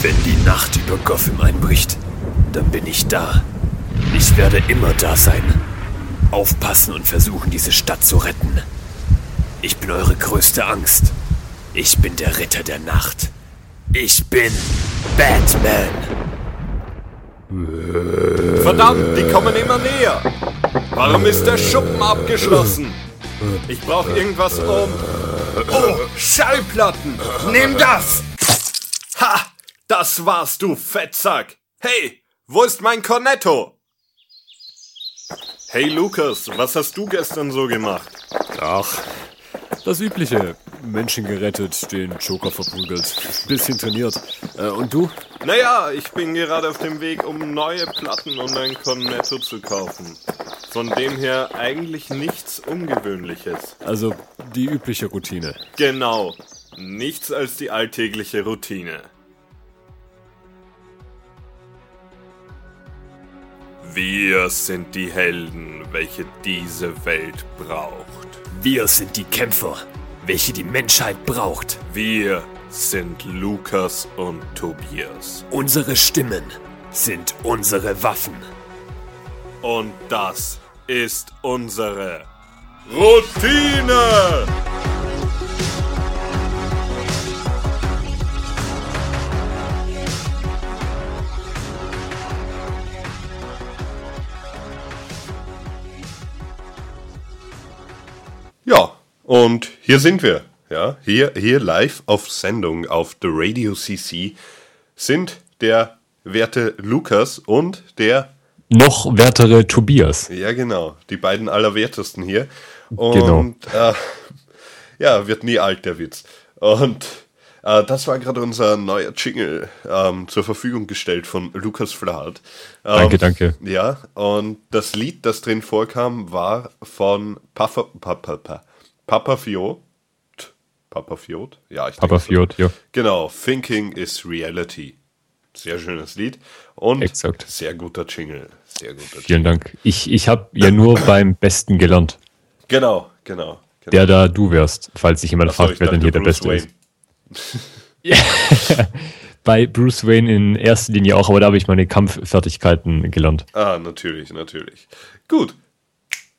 Wenn die Nacht über Gotham einbricht, dann bin ich da. Ich werde immer da sein. Aufpassen und versuchen, diese Stadt zu retten. Ich bin eure größte Angst. Ich bin der Ritter der Nacht. Ich bin Batman. Verdammt, die kommen immer näher. Warum ist der Schuppen abgeschlossen? Ich brauche irgendwas um. Oh, Schallplatten! Nimm das! Das war's, du Fettsack! Hey, wo ist mein Cornetto? Hey Lukas, was hast du gestern so gemacht? Ach, das Übliche. Menschen gerettet, den Joker verprügelt, bisschen trainiert. Äh, und du? Naja, ich bin gerade auf dem Weg, um neue Platten und ein Cornetto zu kaufen. Von dem her eigentlich nichts Ungewöhnliches. Also die übliche Routine. Genau. Nichts als die alltägliche Routine. Wir sind die Helden, welche diese Welt braucht. Wir sind die Kämpfer, welche die Menschheit braucht. Wir sind Lukas und Tobias. Unsere Stimmen sind unsere Waffen. Und das ist unsere Routine! Ja, und hier sind wir. Ja, hier, hier live auf Sendung auf The Radio CC sind der werte Lukas und der noch wertere Tobias. Ja, genau. Die beiden allerwertesten hier. Und genau. äh, ja, wird nie alt, der Witz. Und äh, das war gerade unser neuer Jingle ähm, zur Verfügung gestellt von Lukas Flaht. Ähm, danke, danke. Ja, und das Lied, das drin vorkam, war von Papa, Papa, Papa Fiot. Papa Fiot? Ja, ich Papa Fiot, so. ja. Genau, Thinking is Reality. Sehr schönes Lied. Und Exakt. sehr guter Jingle. Sehr guter Jingle. Vielen Dank. Ich, ich habe ja nur beim Besten gelernt. Genau, genau, genau. Der da du wärst, falls sich jemand Achso, fragt, wer denn hier Bruce der Beste Wayne. ist. Bei Bruce Wayne in erster Linie auch, aber da habe ich meine Kampffertigkeiten gelernt. Ah, natürlich, natürlich. Gut.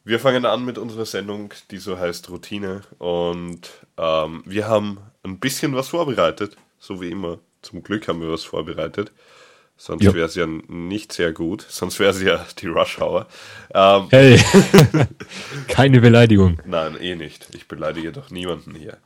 Wir fangen an mit unserer Sendung, die so heißt Routine. Und ähm, wir haben ein bisschen was vorbereitet, so wie immer. Zum Glück haben wir was vorbereitet. Sonst wäre es ja nicht sehr gut. Sonst wäre es ja die Rush Hour. Ähm, hey, keine Beleidigung. Nein, eh nicht. Ich beleidige doch niemanden hier.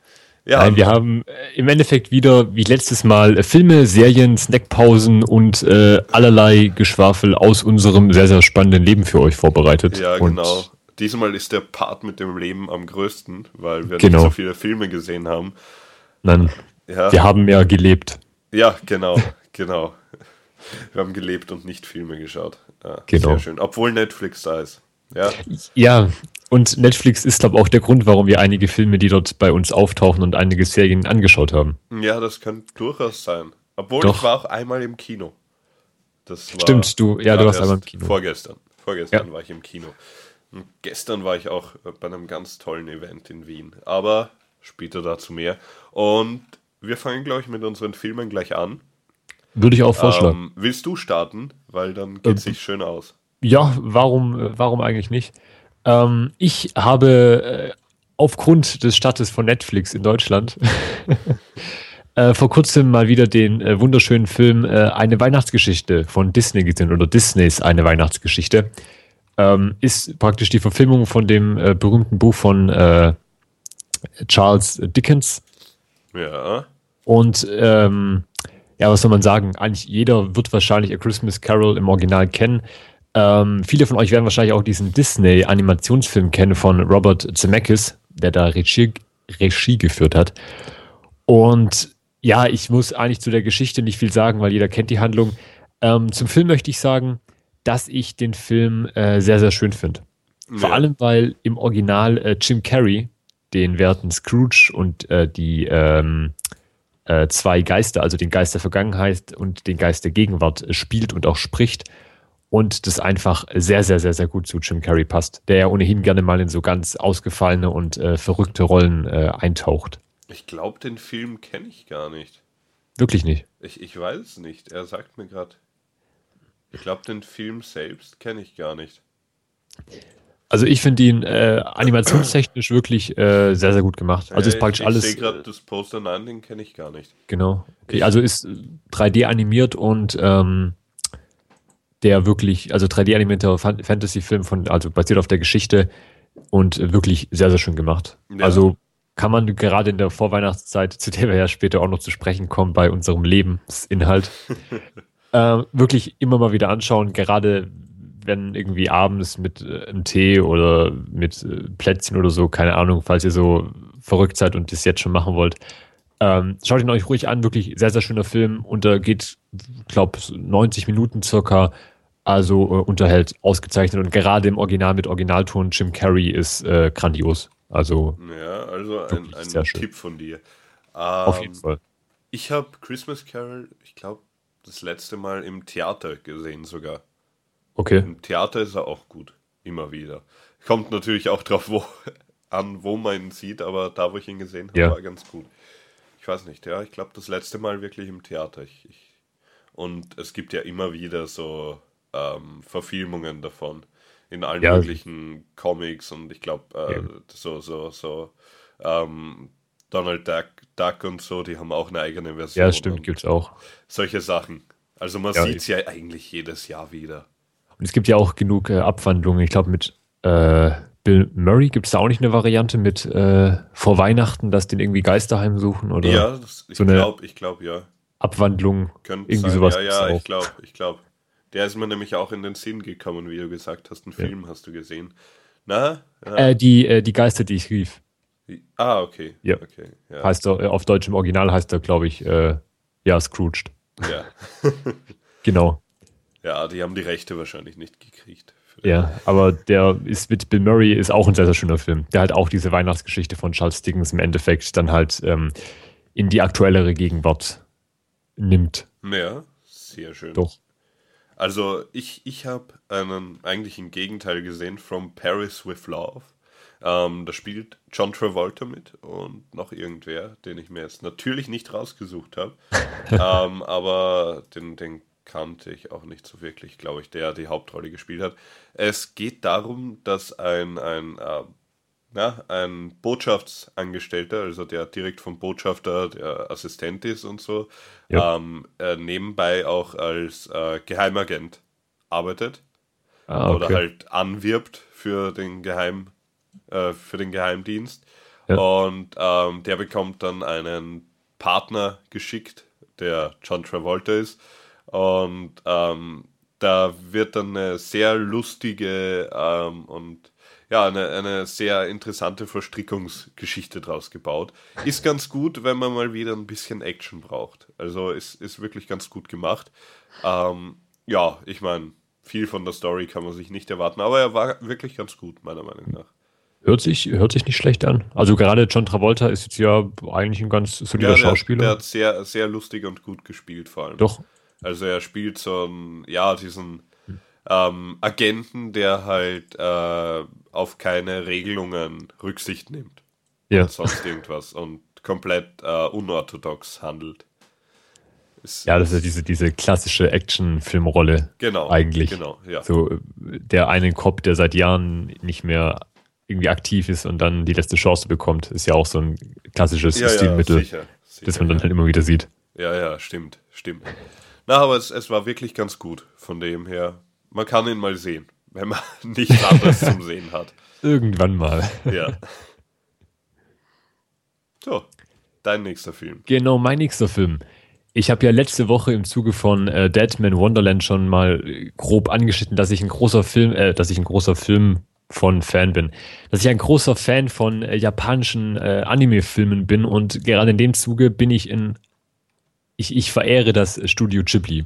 Ja, Nein, wir haben äh, im Endeffekt wieder, wie letztes Mal, äh, Filme, Serien, Snackpausen und äh, allerlei Geschwafel aus unserem sehr, sehr spannenden Leben für euch vorbereitet. Ja, und genau. Diesmal ist der Part mit dem Leben am größten, weil wir genau. nicht so viele Filme gesehen haben. Nein, ja. wir haben ja gelebt. Ja, genau, genau. Wir haben gelebt und nicht Filme geschaut. Ja, genau. Sehr schön. Obwohl Netflix da ist. Ja, ja und Netflix ist, glaube ich, auch der Grund, warum wir einige Filme, die dort bei uns auftauchen und einige Serien angeschaut haben. Ja, das könnte durchaus sein. Obwohl Doch. ich war auch einmal im Kino. Das war Stimmt, du, ja, du warst einmal im Kino. Vorgestern. Vorgestern Ja. war ich im Kino. Und gestern war ich auch bei einem ganz tollen Event in Wien. Aber später dazu mehr. Und wir fangen, glaube ich, mit unseren Filmen gleich an. Würde ich auch vorschlagen. Ähm, willst du starten? Weil dann geht es Ähm, sich schön aus. Ja, warum, äh, warum eigentlich nicht? Ähm, ich habe äh, aufgrund des Startes von Netflix in Deutschland äh, vor kurzem mal wieder den äh, wunderschönen Film äh, Eine Weihnachtsgeschichte von Disney gesehen oder Disneys Eine Weihnachtsgeschichte. Ähm, ist praktisch die Verfilmung von dem äh, berühmten Buch von Charles Dickens. Ja. Und ähm, ja, was soll man sagen? Eigentlich jeder wird wahrscheinlich A Christmas Carol im Original kennen. Ähm, viele von euch werden wahrscheinlich auch diesen Disney-Animationsfilm kennen von Robert Zemeckis, der da Regie, Regie geführt hat. Und ja, ich muss eigentlich zu der Geschichte nicht viel sagen, weil jeder kennt die Handlung. Ähm, zum Film möchte ich sagen, dass ich den Film äh, sehr, sehr schön finde. Vor Ja. allem, weil im Original äh, Jim Carrey den werten Scrooge und äh, die ähm, äh, zwei Geister, also den Geist der Vergangenheit und den Geist der Gegenwart, äh, spielt und auch spricht. Und das einfach sehr, sehr, sehr, sehr gut zu Jim Carrey passt, der ja ohnehin gerne mal in so ganz ausgefallene und äh, verrückte Rollen äh, eintaucht. Ich glaube, den Film kenne ich gar nicht. Wirklich nicht. Ich, ich weiß es nicht. Er sagt mir gerade. Ich glaube, den Film selbst kenne ich gar nicht. Also ich finde ihn äh, animationstechnisch wirklich äh, sehr, sehr gut gemacht. Also ist praktisch ich, alles. Ich sehe gerade das Poster, nein, den kenne ich gar nicht. Genau. Okay, also ist 3D animiert und ähm, der wirklich, also 3D animierter Fantasy-Film von, also basiert auf der Geschichte und wirklich sehr, sehr schön gemacht. Ja. Also kann man gerade in der Vorweihnachtszeit, zu der wir ja später auch noch zu sprechen kommen, bei unserem Lebensinhalt, äh, wirklich immer mal wieder anschauen, gerade wenn irgendwie abends mit äh, einem Tee oder mit äh, Plätzchen oder so, keine Ahnung, falls ihr so verrückt seid und das jetzt schon machen wollt, ähm, schaut ihn euch ruhig an, wirklich sehr, sehr schöner Film und da geht, glaube 90 Minuten circa, also äh, unterhält ausgezeichnet und gerade im Original mit Originalton Jim Carrey ist äh, grandios. Also, ja, also ein, ein Tipp von dir. Ähm, Auf jeden Fall. Ich habe Christmas Carol, ich glaube, das letzte Mal im Theater gesehen sogar. Okay. Im Theater ist er auch gut. Immer wieder. Kommt natürlich auch drauf wo, an, wo man ihn sieht, aber da, wo ich ihn gesehen habe, ja. war ganz gut. Ich weiß nicht, ja, ich glaube, das letzte Mal wirklich im Theater. Ich, ich, und es gibt ja immer wieder so ähm, Verfilmungen davon in allen ja. möglichen Comics und ich glaube, äh, ja. so, so, so ähm, Donald Duck, Duck und so, die haben auch eine eigene Version. Ja, stimmt, gibt es auch. Solche Sachen. Also man ja, sieht es ja eigentlich jedes Jahr wieder. Und es gibt ja auch genug äh, Abwandlungen. Ich glaube, mit äh, Bill Murray gibt es da auch nicht eine Variante mit äh, vor Weihnachten, dass den irgendwie Geisterheim suchen oder ja, das, ich so glaube, ich glaube, ja. Abwandlung. Könnte irgendwie sein. sowas. Ja, ja, ich glaube, ich glaube. Der ist mir nämlich auch in den Sinn gekommen, wie du gesagt hast. Einen ja. Film hast du gesehen. Na? Ja. Äh, die, äh, die Geister, die ich rief. Ah, okay. Ja. okay ja. Heißt er, äh, auf Deutsch im Original heißt er, glaube ich, äh, ja, Scrooged. Ja. genau. Ja, die haben die Rechte wahrscheinlich nicht gekriegt. Ja, aber der ist mit Bill Murray ist auch ein sehr, sehr schöner Film. Der halt auch diese Weihnachtsgeschichte von Charles Dickens im Endeffekt dann halt ähm, in die aktuellere Gegenwart nimmt. Ja, sehr schön. Doch. Also ich, ich habe einen eigentlich ein Gegenteil gesehen, From Paris with Love. Ähm, da spielt John Travolta mit und noch irgendwer, den ich mir jetzt natürlich nicht rausgesucht habe. ähm, aber den, den kannte ich auch nicht so wirklich, glaube ich, der die Hauptrolle gespielt hat. Es geht darum, dass ein, ein, äh, na, ein Botschaftsangestellter, also der direkt vom Botschafter der Assistent ist und so, ja. ähm, äh, nebenbei auch als äh, Geheimagent arbeitet ah, okay. oder halt anwirbt für den Geheim äh, für den Geheimdienst ja. und ähm, der bekommt dann einen Partner geschickt, der John Travolta ist und ähm, da wird dann eine sehr lustige ähm, und ja, eine, eine sehr interessante Verstrickungsgeschichte draus gebaut. Ist ganz gut, wenn man mal wieder ein bisschen Action braucht. Also ist, ist wirklich ganz gut gemacht. Ähm, ja, ich meine, viel von der Story kann man sich nicht erwarten, aber er war wirklich ganz gut, meiner Meinung nach. Hört sich, hört sich nicht schlecht an. Also gerade John Travolta ist jetzt ja eigentlich ein ganz solider ja, der, Schauspieler. Der hat sehr, sehr lustig und gut gespielt, vor allem. Doch, also er spielt so einen, ja, diesen ähm, Agenten, der halt äh, auf keine Regelungen Rücksicht nimmt. Ja. Und sonst irgendwas und komplett äh, unorthodox handelt. Ist, ja, das ist ja diese, diese klassische Action-Filmrolle. Genau. Eigentlich. Genau, ja. So der eine Cop, der seit Jahren nicht mehr irgendwie aktiv ist und dann die letzte Chance bekommt, ist ja auch so ein klassisches ja, Stilmittel, ja, sicher, sicher, das man dann halt immer wieder sieht. Ja, ja, stimmt, stimmt. Na, aber es, es war wirklich ganz gut. Von dem her, man kann ihn mal sehen, wenn man nichts anderes zum Sehen hat. Irgendwann mal. Ja. So, dein nächster Film. Genau, mein nächster Film. Ich habe ja letzte Woche im Zuge von äh, Deadman Wonderland schon mal grob angeschnitten, dass ich ein großer Film, äh, dass ich ein großer Film von Fan bin. Dass ich ein großer Fan von äh, japanischen äh, Anime-Filmen bin und gerade in dem Zuge bin ich in ich, ich verehre das Studio Ghibli,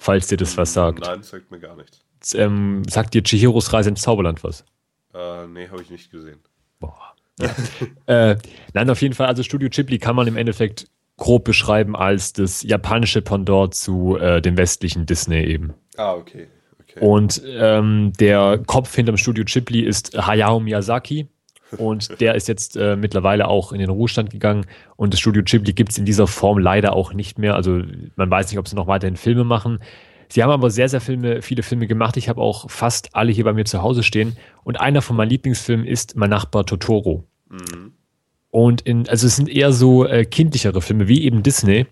falls dir das was sagt. Nein, sagt mir gar nichts. Ähm, sagt dir Chihiros Reise ins Zauberland was? Äh, nee, habe ich nicht gesehen. Boah. Ja. äh, nein, auf jeden Fall, also Studio Ghibli kann man im Endeffekt grob beschreiben als das japanische Pendant zu äh, dem westlichen Disney eben. Ah, okay. okay. Und ähm, der Kopf hinterm Studio Ghibli ist Hayao Miyazaki. Und der ist jetzt äh, mittlerweile auch in den Ruhestand gegangen. Und das Studio Ghibli gibt es in dieser Form leider auch nicht mehr. Also man weiß nicht, ob sie noch weiterhin Filme machen. Sie haben aber sehr, sehr Filme, viele Filme gemacht. Ich habe auch fast alle hier bei mir zu Hause stehen. Und einer von meinen Lieblingsfilmen ist Mein Nachbar Totoro. Mhm. Und in, also es sind eher so äh, kindlichere Filme, wie eben Disney.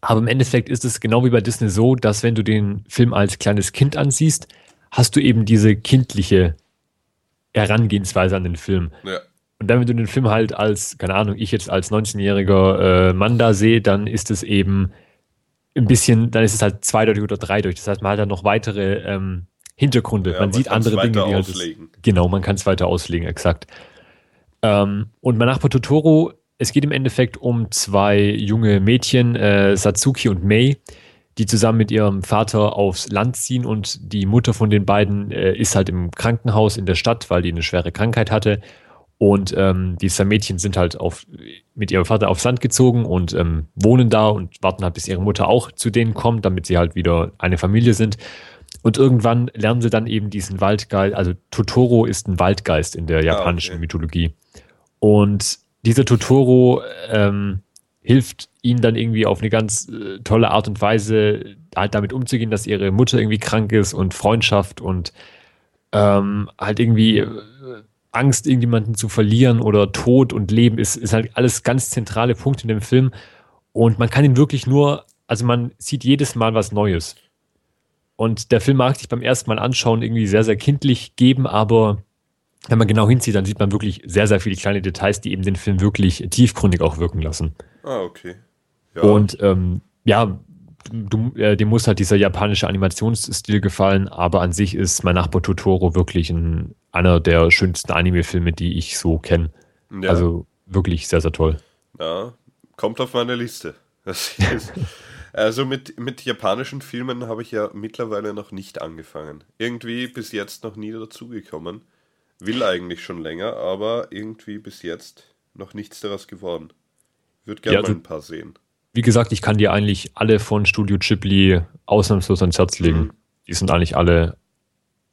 Aber im Endeffekt ist es genau wie bei Disney so, dass wenn du den Film als kleines Kind ansiehst, hast du eben diese kindliche Herangehensweise an den Film. Ja. Und dann, wenn du den Film halt als, keine Ahnung, ich jetzt als 19-jähriger äh, Mann da sehe, dann ist es eben ein bisschen, dann ist es halt zweideutig oder dreideutig. Das heißt, man hat dann noch weitere ähm, Hintergründe. Ja, man, man sieht andere Dinge, die halt. Das, genau, man kann es weiter auslegen, exakt. Ähm, und mein Nachbar Totoro, es geht im Endeffekt um zwei junge Mädchen, äh, Satsuki und Mei, die zusammen mit ihrem Vater aufs Land ziehen und die Mutter von den beiden äh, ist halt im Krankenhaus in der Stadt, weil die eine schwere Krankheit hatte. Und ähm, diese Mädchen sind halt auf, mit ihrem Vater aufs Land gezogen und ähm, wohnen da und warten halt, bis ihre Mutter auch zu denen kommt, damit sie halt wieder eine Familie sind. Und irgendwann lernen sie dann eben diesen Waldgeist, also Totoro ist ein Waldgeist in der japanischen ah, okay. Mythologie. Und dieser Totoro ähm, hilft ihnen dann irgendwie auf eine ganz äh, tolle Art und Weise halt damit umzugehen, dass ihre Mutter irgendwie krank ist und Freundschaft und ähm, halt irgendwie äh, Angst, irgendjemanden zu verlieren oder Tod und Leben ist, ist halt alles ganz zentrale Punkte in dem Film. Und man kann ihn wirklich nur, also man sieht jedes Mal was Neues. Und der Film mag sich beim ersten Mal anschauen irgendwie sehr, sehr kindlich geben, aber wenn man genau hinzieht, dann sieht man wirklich sehr, sehr viele kleine Details, die eben den Film wirklich tiefgründig auch wirken lassen. Ah, okay. Ja. Und ähm, ja, du, äh, dem muss halt dieser japanische Animationsstil gefallen, aber an sich ist mein Nachbar Totoro wirklich ein, einer der schönsten Anime-Filme, die ich so kenne. Ja. Also wirklich sehr, sehr toll. Ja, kommt auf meine Liste. also mit, mit japanischen Filmen habe ich ja mittlerweile noch nicht angefangen. Irgendwie bis jetzt noch nie dazugekommen. Will eigentlich schon länger, aber irgendwie bis jetzt noch nichts daraus geworden. Würde gerne ja, also, mal ein paar sehen. Wie gesagt, ich kann dir eigentlich alle von Studio Ghibli ausnahmslos ans Herz legen. Mhm. Die sind eigentlich alle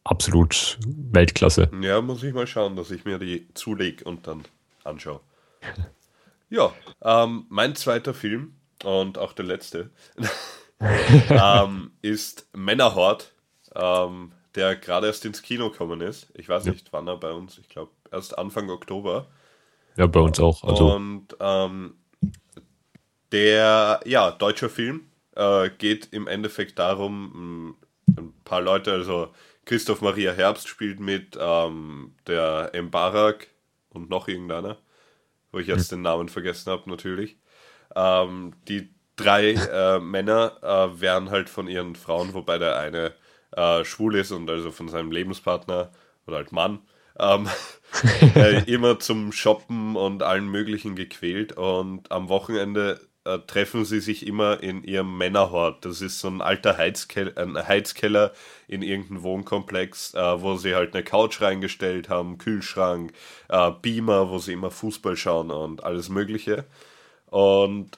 absolut Weltklasse. Ja, muss ich mal schauen, dass ich mir die zulege und dann anschaue. ja, ähm, mein zweiter Film und auch der letzte ähm, ist Männerhort. Ähm, der gerade erst ins Kino gekommen ist. Ich weiß ja. nicht, wann er bei uns, ich glaube, erst Anfang Oktober. Ja, bei uns auch. Also. Und ähm, der, ja, deutscher Film äh, geht im Endeffekt darum, ein paar Leute, also Christoph Maria Herbst spielt mit, ähm, der Mbarak und noch irgendeiner, wo ich jetzt hm. den Namen vergessen habe, natürlich. Ähm, die drei äh, Männer äh, werden halt von ihren Frauen, wobei der eine äh, schwul ist und also von seinem Lebenspartner oder halt Mann ähm, äh, immer zum Shoppen und allen möglichen gequält und am Wochenende äh, treffen sie sich immer in ihrem Männerhort. Das ist so ein alter Heizkeller, ein Heizkeller in irgendeinem Wohnkomplex, äh, wo sie halt eine Couch reingestellt haben, Kühlschrank, äh, Beamer, wo sie immer Fußball schauen und alles Mögliche. Und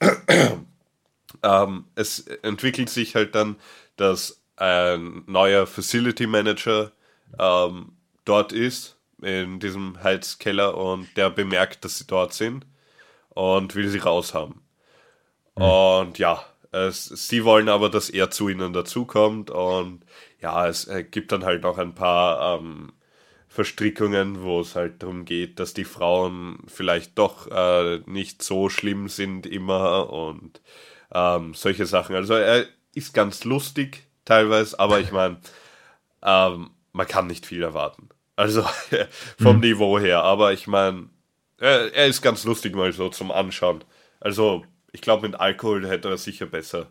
ähm, es entwickelt sich halt dann, dass ein neuer Facility Manager ähm, dort ist, in diesem Heizkeller, und der bemerkt, dass sie dort sind und will sie raushaben. Mhm. Und ja, es, sie wollen aber, dass er zu ihnen dazukommt und ja, es äh, gibt dann halt auch ein paar ähm, Verstrickungen, wo es halt darum geht, dass die Frauen vielleicht doch äh, nicht so schlimm sind immer und ähm, solche Sachen. Also er ist ganz lustig, teilweise, aber ich meine, ähm, man kann nicht viel erwarten. Also vom mhm. Niveau her, aber ich meine, er, er, ist ganz lustig mal so zum Anschauen. Also ich glaube, mit Alkohol hätte er sicher besser,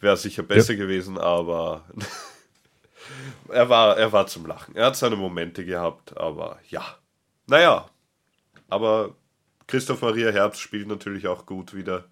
wäre sicher besser ja. gewesen, aber er war, er war zum Lachen. Er hat seine Momente gehabt, aber ja. Naja, aber Christoph Maria Herbst spielt natürlich auch gut wieder.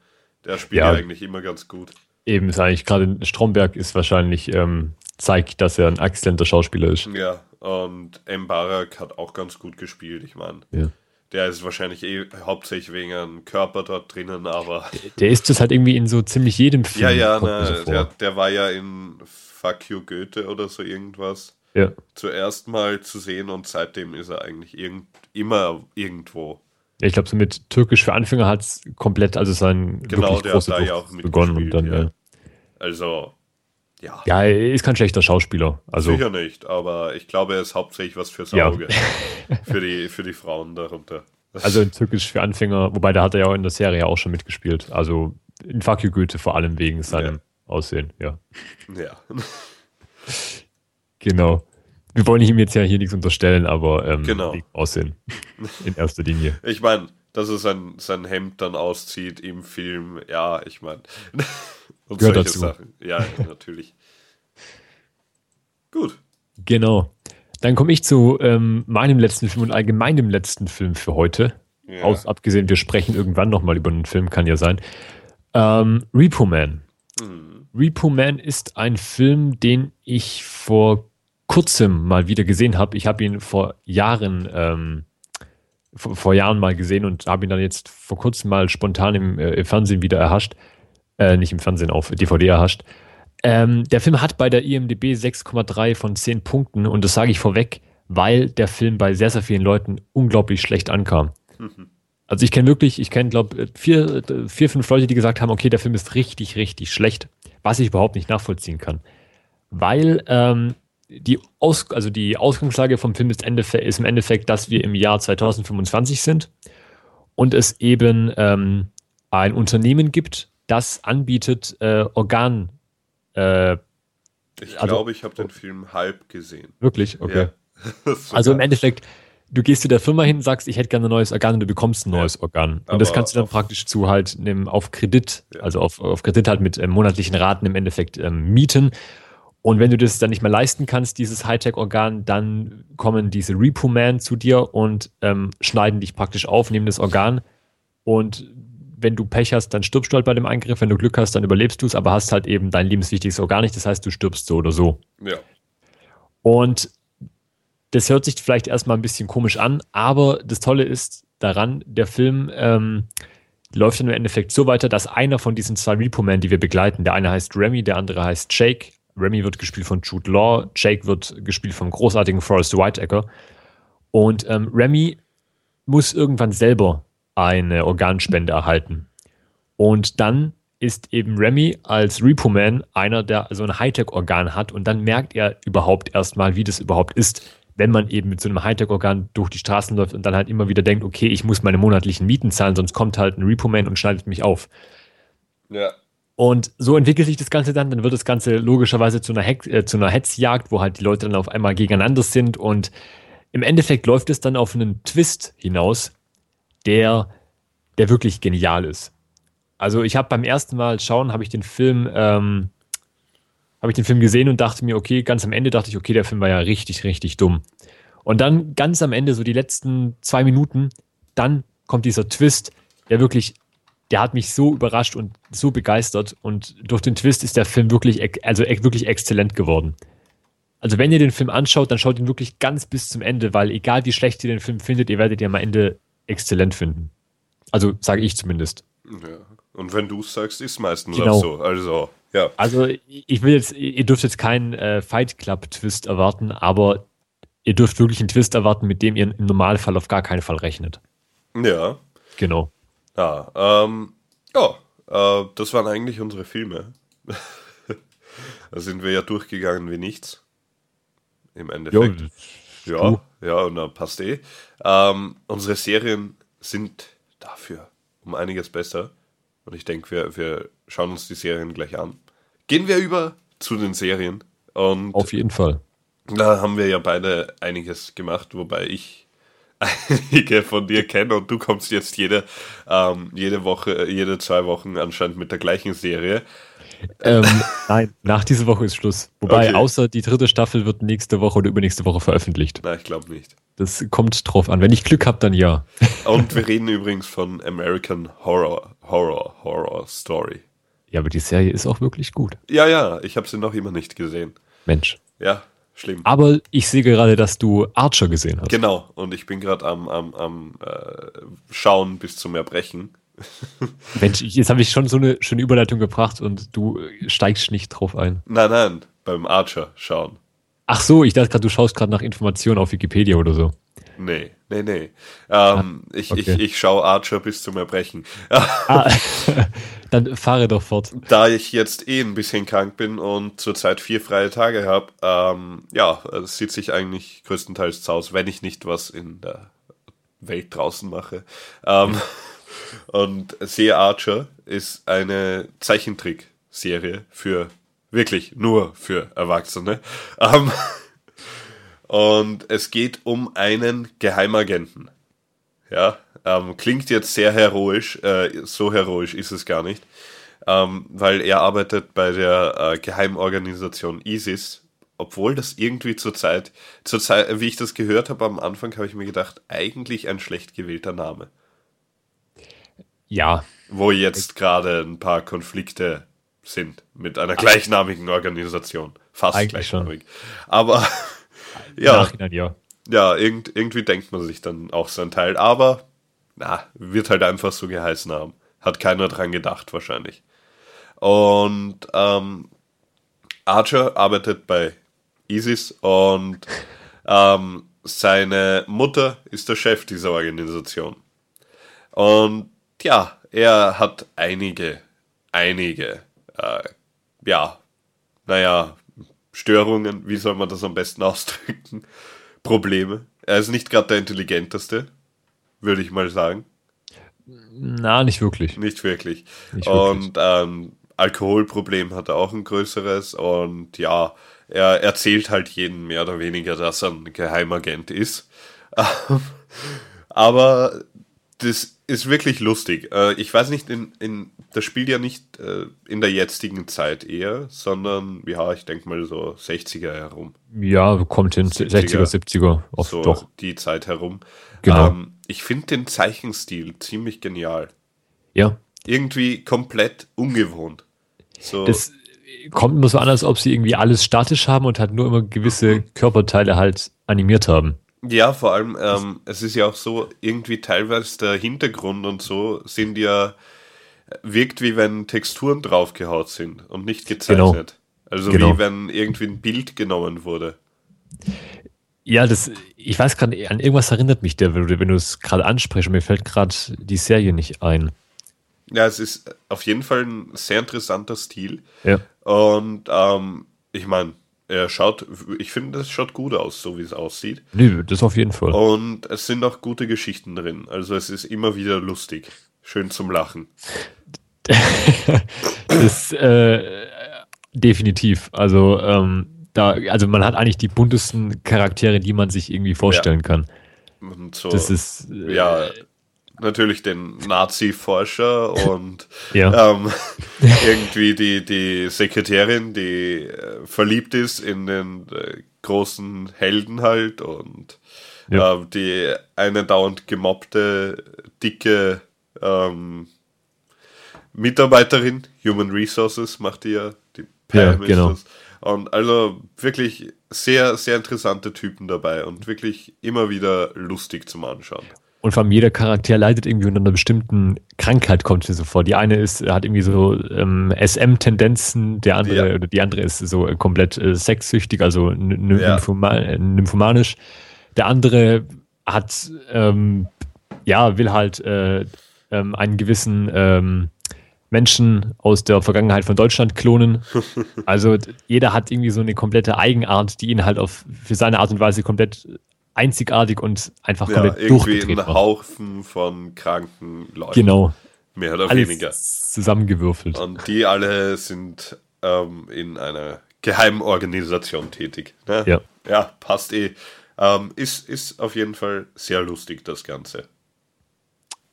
Der spielt ja. eigentlich immer ganz gut. Eben ist eigentlich gerade Stromberg ist wahrscheinlich, ähm, zeigt, dass er ein exzellenter Schauspieler ist. Ja, und M. Barak hat auch ganz gut gespielt, ich meine. Ja. Der ist wahrscheinlich eh hauptsächlich wegen einem Körper dort drinnen, aber. Der ist das halt irgendwie in so ziemlich jedem Film. Ja, ja, ne, so der, der war ja in Fuck You Goethe oder so irgendwas. Ja. zuerst mal zu sehen und seitdem ist er eigentlich irgend, immer irgendwo. Ja, ich glaube, so mit Türkisch für Anfänger hat es komplett, also sein Genau, wirklich der hat da ja auch mitgespielt. begonnen und dann, ja. ja. Also, ja, ja, er ist kein schlechter Schauspieler. Also, sicher nicht, aber ich glaube, er ist hauptsächlich was fürs Ja. Auge. für, die, für die Frauen darunter. also in Türkisch für Anfänger, wobei da hat er ja auch in der Serie auch schon mitgespielt. Also in Fuck You Goethe vor allem wegen seinem Aussehen, ja. Ja. Genau. Wir wollen ihm jetzt ja hier nichts unterstellen, aber ähm, Genau. Aussehen. In erster Linie. Ich meine, dass er sein, sein Hemd dann auszieht im Film, ja, ich meine. Und Gehört solche dazu. Sachen. Ja, natürlich. Gut. Genau. Dann komme ich zu ähm, meinem letzten Film und allgemein dem letzten Film für heute. Ja. Aus, abgesehen, wir sprechen irgendwann nochmal über einen Film, kann ja sein. Ähm, Repo Man. Mhm. Repo Man ist ein Film, den ich vor kurzem mal wieder gesehen habe. Ich habe ihn vor Jahren, ähm, vor, vor Jahren mal gesehen und habe ihn dann jetzt vor kurzem mal spontan im, äh, im Fernsehen wieder erhascht. Äh, nicht im Fernsehen, auf DVD erhascht. Ähm, der Film hat bei der IMDb 6,3 von 10 Punkten und das sage ich vorweg, weil der Film bei sehr, sehr vielen Leuten unglaublich schlecht ankam. Also ich kenne wirklich, ich kenne, glaube vier, äh, vier, fünf Leute, die gesagt haben, okay, der Film ist richtig, richtig schlecht, was ich überhaupt nicht nachvollziehen kann. Weil ähm, die, Aus, also die Ausgangslage vom Film ist, ist im Endeffekt, dass wir im Jahr 2025 sind und es eben ähm, ein Unternehmen gibt, das anbietet äh, Organ, äh, Ich Also- glaube, ich habe den Film halb gesehen. wirklich, okay. Ja. Also im Endeffekt, du gehst zu der Firma hin, sagst, ich hätte gerne ein neues Organ und du bekommst ein neues Organ. Und das aber kannst du dann praktisch zu halt einem, auf Kredit, Ja. also auf, auf Kredit halt mit ähm, monatlichen Raten im Endeffekt ähm, mieten. Und wenn du das dann nicht mehr leisten kannst, dieses Hightech-Organ, dann kommen diese Repo-Man zu dir und ähm, schneiden dich praktisch auf, nehmen das Organ und wenn du Pech hast, dann stirbst du halt bei dem Eingriff. Wenn du Glück hast, dann überlebst du es, aber hast halt eben dein lebenswichtiges Organ nicht. Das heißt, du stirbst so oder so. Ja. Und das hört sich vielleicht erstmal ein bisschen komisch an, aber das Tolle ist daran, der Film ähm, läuft dann im Endeffekt so weiter, dass einer von diesen zwei Repo-Men, die wir begleiten, der eine heißt Remy, der andere heißt Jake. Remy wird gespielt von Jude Law, Jake wird gespielt vom großartigen Forrest Whitaker. Und ähm, Remy muss irgendwann selber eine Organspende erhalten. Und dann ist eben Remy als Repo-Man einer, der so ein Hightech-Organ hat und dann merkt er überhaupt erstmal, wie das überhaupt ist, wenn man eben mit so einem Hightech-Organ durch die Straßen läuft und dann halt immer wieder denkt, okay, ich muss meine monatlichen Mieten zahlen, sonst kommt halt ein Repo-Man und schneidet mich auf. Ja. Und so entwickelt sich das Ganze dann. Dann wird das Ganze logischerweise zu einer, Heck, äh, zu einer Hetzjagd, wo halt die Leute dann auf einmal gegeneinander sind. Und im Endeffekt läuft es dann auf einen Twist hinaus, der, der wirklich genial ist. Also ich habe beim ersten Mal schauen, habe ich den Film, ähm, habe ich den Film gesehen und dachte mir, okay, ganz am Ende dachte ich, okay, der Film war ja richtig, richtig dumm. Und dann ganz am Ende, so die letzten zwei Minuten, dann kommt dieser Twist, der wirklich, der hat mich so überrascht und so begeistert. Und durch den Twist ist der Film wirklich, also wirklich exzellent geworden. Also wenn ihr den Film anschaut, dann schaut ihn wirklich ganz bis zum Ende, weil egal wie schlecht ihr den Film findet, ihr werdet ihn am Ende exzellent finden. Also sage ich zumindest. ja. Und wenn du es sagst, ist meistens Genau. auch so. Also, ja. Also ich will jetzt, ihr dürft jetzt keinen äh, Fight Club Twist erwarten, aber ihr dürft wirklich einen Twist erwarten, mit dem ihr im Normalfall auf gar keinen Fall rechnet. Ja. Genau. Ja, ähm, ja, äh, das waren eigentlich unsere Filme. da sind wir ja durchgegangen wie nichts. Im Endeffekt. Ja, ja, und dann passt eh. Ähm, unsere Serien sind dafür um einiges besser. Und ich denke, wir, wir schauen uns die Serien gleich an. Gehen wir über zu den Serien. Und auf jeden Fall. da haben wir ja beide einiges gemacht, wobei ich einige von dir kenne und du kommst jetzt jede, ähm, jede Woche, äh, jede zwei Wochen anscheinend mit der gleichen Serie. Ähm, nein, nach dieser Woche ist Schluss. Wobei, Okay. außer die dritte Staffel wird nächste Woche oder übernächste Woche veröffentlicht. Na, ich glaube nicht. Das kommt drauf an. Wenn ich Glück habe, dann ja. Und wir reden übrigens von American Horror, Horror, Horror Story. Ja, aber die Serie ist auch wirklich gut. Ja, ja, ich habe sie noch immer nicht gesehen. Mensch. Ja, schlimm. Aber ich sehe gerade, dass du Archer gesehen hast. Genau, und ich bin gerade am, am, am äh, Schauen bis zum Erbrechen. Mensch, jetzt habe ich schon so eine schöne Überleitung gebracht und du äh, steigst nicht drauf ein. Nein, nein, beim Archer schauen. Ach so, ich dachte gerade, du schaust gerade nach Informationen auf Wikipedia oder so. Nee, nee, nee. Ähm, ah, ich, okay. ich, ich schaue Archer bis zum Erbrechen. Ah, dann fahre doch fort. Da ich jetzt eh ein bisschen krank bin und zurzeit vier freie Tage habe, ähm, ja, sitze ich eigentlich größtenteils zu Hause, wenn ich nicht was in der Welt draußen mache. Ähm, und sehe Archer ist eine Zeichentrickserie für wirklich nur für Erwachsene. Ähm, und es geht um einen Geheimagenten. Ja, ähm, klingt jetzt sehr heroisch, äh, so heroisch ist es gar nicht, ähm, weil er arbeitet bei der äh, Geheimorganisation ISIS, obwohl das irgendwie zur Zeit, zur Zeit, wie ich das gehört habe am Anfang, habe ich mir gedacht, eigentlich ein schlecht gewählter Name. Ja. Wo jetzt gerade ein paar Konflikte sind mit einer gleichnamigen Organisation. Fast Eigentlich gleichnamig. Schon. Aber ja, ja, ja irgend, irgendwie denkt man sich dann auch so ein Teil. Aber na, wird halt einfach so geheißen haben. Hat keiner dran gedacht wahrscheinlich. Und ähm, Archer arbeitet bei ISIS und ähm, seine Mutter ist der Chef dieser Organisation. Und ja, er hat einige, einige äh, ja, naja, Störungen, wie soll man das am besten ausdrücken? Probleme. Er ist nicht gerade der intelligenteste, würde ich mal sagen. Na, nicht wirklich. Nicht wirklich. Nicht wirklich. Und ähm, Alkoholproblem hat er auch ein größeres und ja, er erzählt halt jedem mehr oder weniger, dass er ein Geheimagent ist. Aber das ist wirklich lustig. Äh, ich weiß nicht, in, in, das spielt ja nicht äh, in der jetzigen Zeit eher, sondern, ja, ich denke mal so 60er herum. Ja, kommt hin, 60er, 70er, oft so doch. Die Zeit herum. Genau. Ähm, ich finde den Zeichenstil ziemlich genial. Ja. Irgendwie komplett ungewohnt. So. Das kommt immer so an, als ob sie irgendwie alles statisch haben und halt nur immer gewisse Körperteile halt animiert haben. Ja, vor allem, ähm, es ist ja auch so, irgendwie teilweise der Hintergrund und so sind ja, wirkt wie wenn Texturen draufgehaut sind und nicht gezeichnet. Genau. Also genau. wie wenn irgendwie ein Bild genommen wurde. Ja, das, ich weiß gerade, an irgendwas erinnert mich der, wenn du es gerade ansprichst. Mir fällt gerade die Serie nicht ein. Ja, es ist auf jeden Fall ein sehr interessanter Stil. Ja. Und ähm, ich meine, er schaut, ich finde, das schaut gut aus, so wie es aussieht. Nee, das auf jeden Fall. Und es sind auch gute Geschichten drin. Also es ist immer wieder lustig. Schön zum Lachen. das, äh, definitiv. Also, ähm, da, also man hat eigentlich die buntesten Charaktere, die man sich irgendwie vorstellen ja. kann. So, das ist äh, ja natürlich den Nazi-Forscher und ja. ähm, irgendwie die, die Sekretärin, die äh, verliebt ist in den äh, großen Helden halt und ja. äh, die eine dauernd gemobbte, dicke ähm, Mitarbeiterin, Human Resources macht die ja, die Pam ja, genau. Und also wirklich sehr, sehr interessante Typen dabei und wirklich immer wieder lustig zum Anschauen. Und vor allem jeder Charakter leidet irgendwie unter einer bestimmten Krankheit, kommt mir so vor. Die eine ist, hat irgendwie so ähm, SM-Tendenzen, der andere, ja. oder die andere ist so komplett äh, sexsüchtig, also ja. nymphomanisch. Der andere hat, ähm, ja, will halt äh, ähm, einen gewissen ähm, Menschen aus der Vergangenheit von Deutschland klonen. Also jeder hat irgendwie so eine komplette Eigenart, die ihn halt auf für seine Art und Weise komplett einzigartig und einfach ja, komplett irgendwie ein Haufen von kranken Leuten. Genau. Mehr oder Alles weniger. Zusammengewürfelt. Und die alle sind ähm, in einer geheimen Organisation tätig. Ne? Ja. Ja, passt eh. Ähm, ist, ist auf jeden Fall sehr lustig, das Ganze.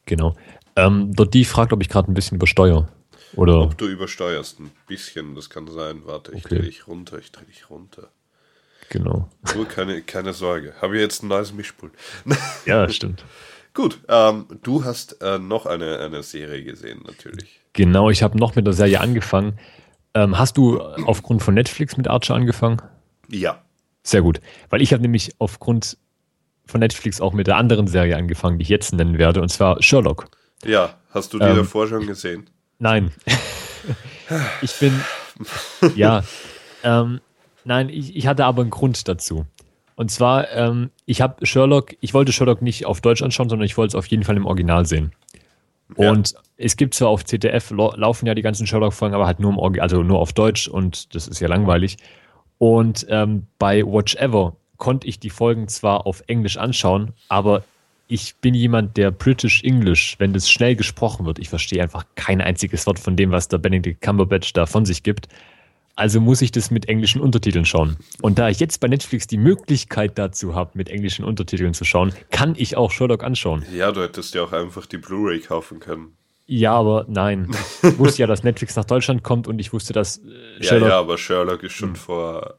Genau. Ähm, dort die fragt, ob ich gerade ein bisschen übersteuere. Oder? Ob du übersteuerst, ein bisschen, das kann sein. Warte, ich okay. drehe dich runter, ich drehe dich runter. Genau. So, keine, keine Sorge. Habe ich jetzt ein neues Mischpult. ja, stimmt. Gut, ähm, du hast äh, noch eine, eine Serie gesehen, natürlich. Genau, ich habe noch mit der Serie angefangen. Ähm, hast du aufgrund von Netflix mit Archer angefangen? Ja. Sehr gut, weil ich habe nämlich aufgrund von Netflix auch mit der anderen Serie angefangen, die ich jetzt nennen werde, und zwar Sherlock. Ja, hast du die ähm, davor schon gesehen? Nein. ich bin, ja, ähm, Nein, ich, ich hatte aber einen Grund dazu. Und zwar, ähm, ich habe Sherlock, ich wollte Sherlock nicht auf Deutsch anschauen, sondern ich wollte es auf jeden Fall im Original sehen. Ja. Und es gibt zwar auf ZDF laufen ja die ganzen Sherlock-Folgen, aber halt nur im Orgi also nur auf Deutsch und das ist ja langweilig. Und ähm, bei Watch Ever konnte ich die Folgen zwar auf Englisch anschauen, aber ich bin jemand, der British English, wenn das schnell gesprochen wird, ich verstehe einfach kein einziges Wort von dem, was der Benedict Cumberbatch da von sich gibt. Also muss ich das mit englischen Untertiteln schauen. Und da ich jetzt bei Netflix die Möglichkeit dazu habe, mit englischen Untertiteln zu schauen, kann ich auch Sherlock anschauen. Ja, du hättest ja auch einfach die Blu-ray kaufen können. Ja, aber nein. Ich wusste ja, dass Netflix nach Deutschland kommt und ich wusste, dass äh, Sherlock. Ja, ja, aber Sherlock ist schon hm. vor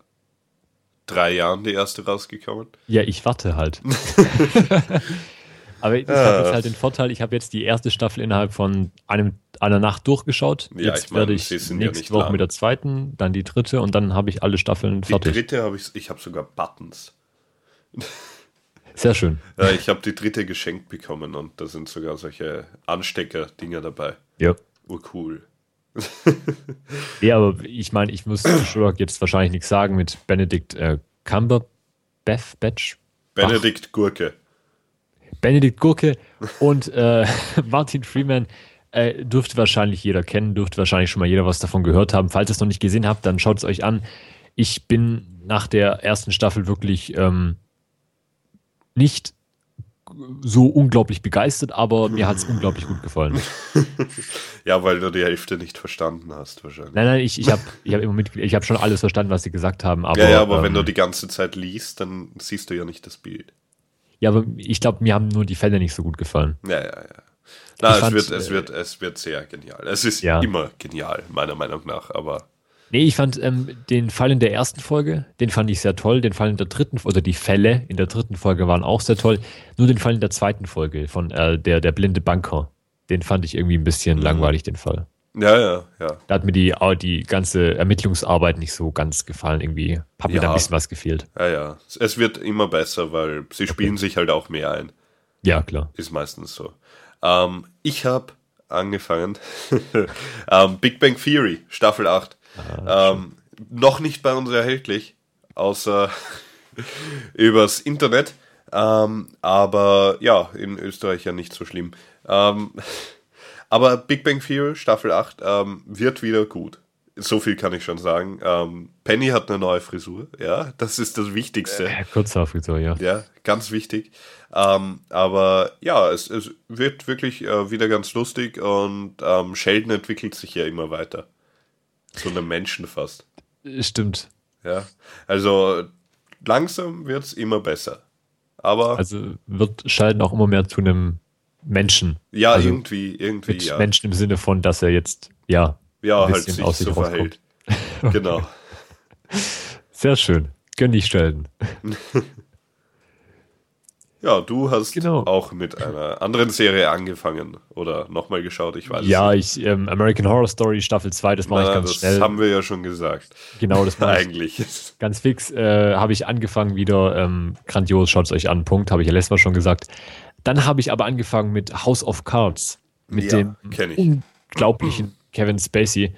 drei Jahren die erste rausgekommen. Ja, ich warte halt. aber ich ah. habe jetzt halt den Vorteil, ich habe jetzt die erste Staffel innerhalb von einem, einer Nacht durchgeschaut. Ja, jetzt ich mein, werde ich nächste Woche mit der zweiten, dann die dritte und dann habe ich alle Staffeln die fertig. Die dritte habe ich, ich habe sogar Buttons. Sehr schön. Ja, ich habe die dritte geschenkt bekommen und da sind sogar solche Anstecker-Dinger dabei. Ja. Urcool. ja, aber ich meine, ich muss Sherlock jetzt wahrscheinlich nichts sagen mit Benedict äh, Cumberbatch. Batch, Benedict Gurke. Benedict Gurke und äh, Martin Freeman äh, dürfte wahrscheinlich jeder kennen, dürfte wahrscheinlich schon mal jeder was davon gehört haben. Falls ihr es noch nicht gesehen habt, dann schaut es euch an. Ich bin nach der ersten Staffel wirklich ähm, nicht so unglaublich begeistert, aber mir hat es unglaublich gut gefallen. ja, weil du die Hälfte nicht verstanden hast, wahrscheinlich. Nein, nein, ich, ich habe ich hab immer mit, ich habe schon alles verstanden, was sie gesagt haben. Aber, ja, ja, aber ähm, wenn du die ganze Zeit liest, dann siehst du ja nicht das Bild. Ja, aber ich glaube, mir haben nur die Fälle nicht so gut gefallen. Ja, ja, ja. Na, es, wird, es, äh, wird, es wird sehr genial. Es ist ja. immer genial, meiner Meinung nach, aber Nee, ich fand ähm, den Fall in der ersten Folge, den fand ich sehr toll. Den Fall in der dritten, oder die Fälle in der dritten Folge waren auch sehr toll. Nur den Fall in der zweiten Folge von äh, der, der blinde Banker, den fand ich irgendwie ein bisschen mhm. langweilig, den Fall. Ja, ja, ja. Da hat mir die, die ganze Ermittlungsarbeit nicht so ganz gefallen. Irgendwie hat mir ja. da ein bisschen was gefehlt. Ja, ja. Es wird immer besser, weil sie spielen okay. sich halt auch mehr ein. Ja, klar. Ist meistens so. Ähm, ich habe angefangen. ähm, Big Bang Theory, Staffel 8. Ah, ähm, noch nicht bei uns erhältlich, außer übers Internet. Ähm, aber ja, in Österreich ja nicht so schlimm. Ähm, aber Big Bang Theory Staffel 8 ähm, wird wieder gut. So viel kann ich schon sagen. Ähm, Penny hat eine neue Frisur, ja, das ist das Wichtigste. Äh, kurze Frisur, ja. Ja, ganz wichtig. Ähm, aber ja, es, es wird wirklich äh, wieder ganz lustig und ähm, Sheldon entwickelt sich ja immer weiter. Zu einem Menschen fast. Stimmt. Ja, also langsam wird es immer besser. Aber. Also wird Sheldon auch immer mehr zu einem Menschen. Ja, also irgendwie, irgendwie, mit ja. Menschen im Sinne von, dass er jetzt, ja, ja ein halt sich, aus sich so verhält. genau. Sehr schön. Gönn dich, Sheldon. Ja, du hast genau. auch mit einer anderen Serie angefangen oder nochmal geschaut, ich weiß ja, nicht. Ja, ähm, American Horror Story Staffel 2, das mache ich ganz das schnell. Das haben wir ja schon gesagt. Genau, das mache Eigentlich. Ganz fix äh, habe ich angefangen wieder, ähm, grandios, schaut es euch an, Punkt, habe ich ja letztes Mal schon gesagt. Dann habe ich aber angefangen mit House of Cards, mit ja, dem unglaublichen Kevin Spacey.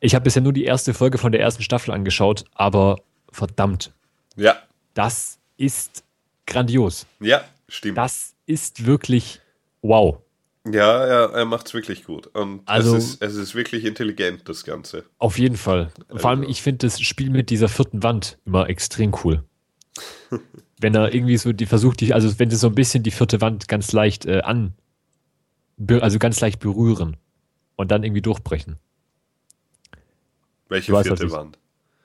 Ich habe bisher nur die erste Folge von der ersten Staffel angeschaut, aber verdammt. Ja. Das ist grandios. Ja, stimmt. Das ist wirklich wow. Ja, ja er macht es wirklich gut. Und also, es, ist, es ist wirklich intelligent, das Ganze. Auf jeden Fall. Also. Vor allem, ich finde das Spiel mit dieser vierten Wand immer extrem cool. wenn er irgendwie so die versucht, die, also wenn sie so ein bisschen die vierte Wand ganz leicht äh, an, also ganz leicht berühren und dann irgendwie durchbrechen. Welche weißt, vierte Wand?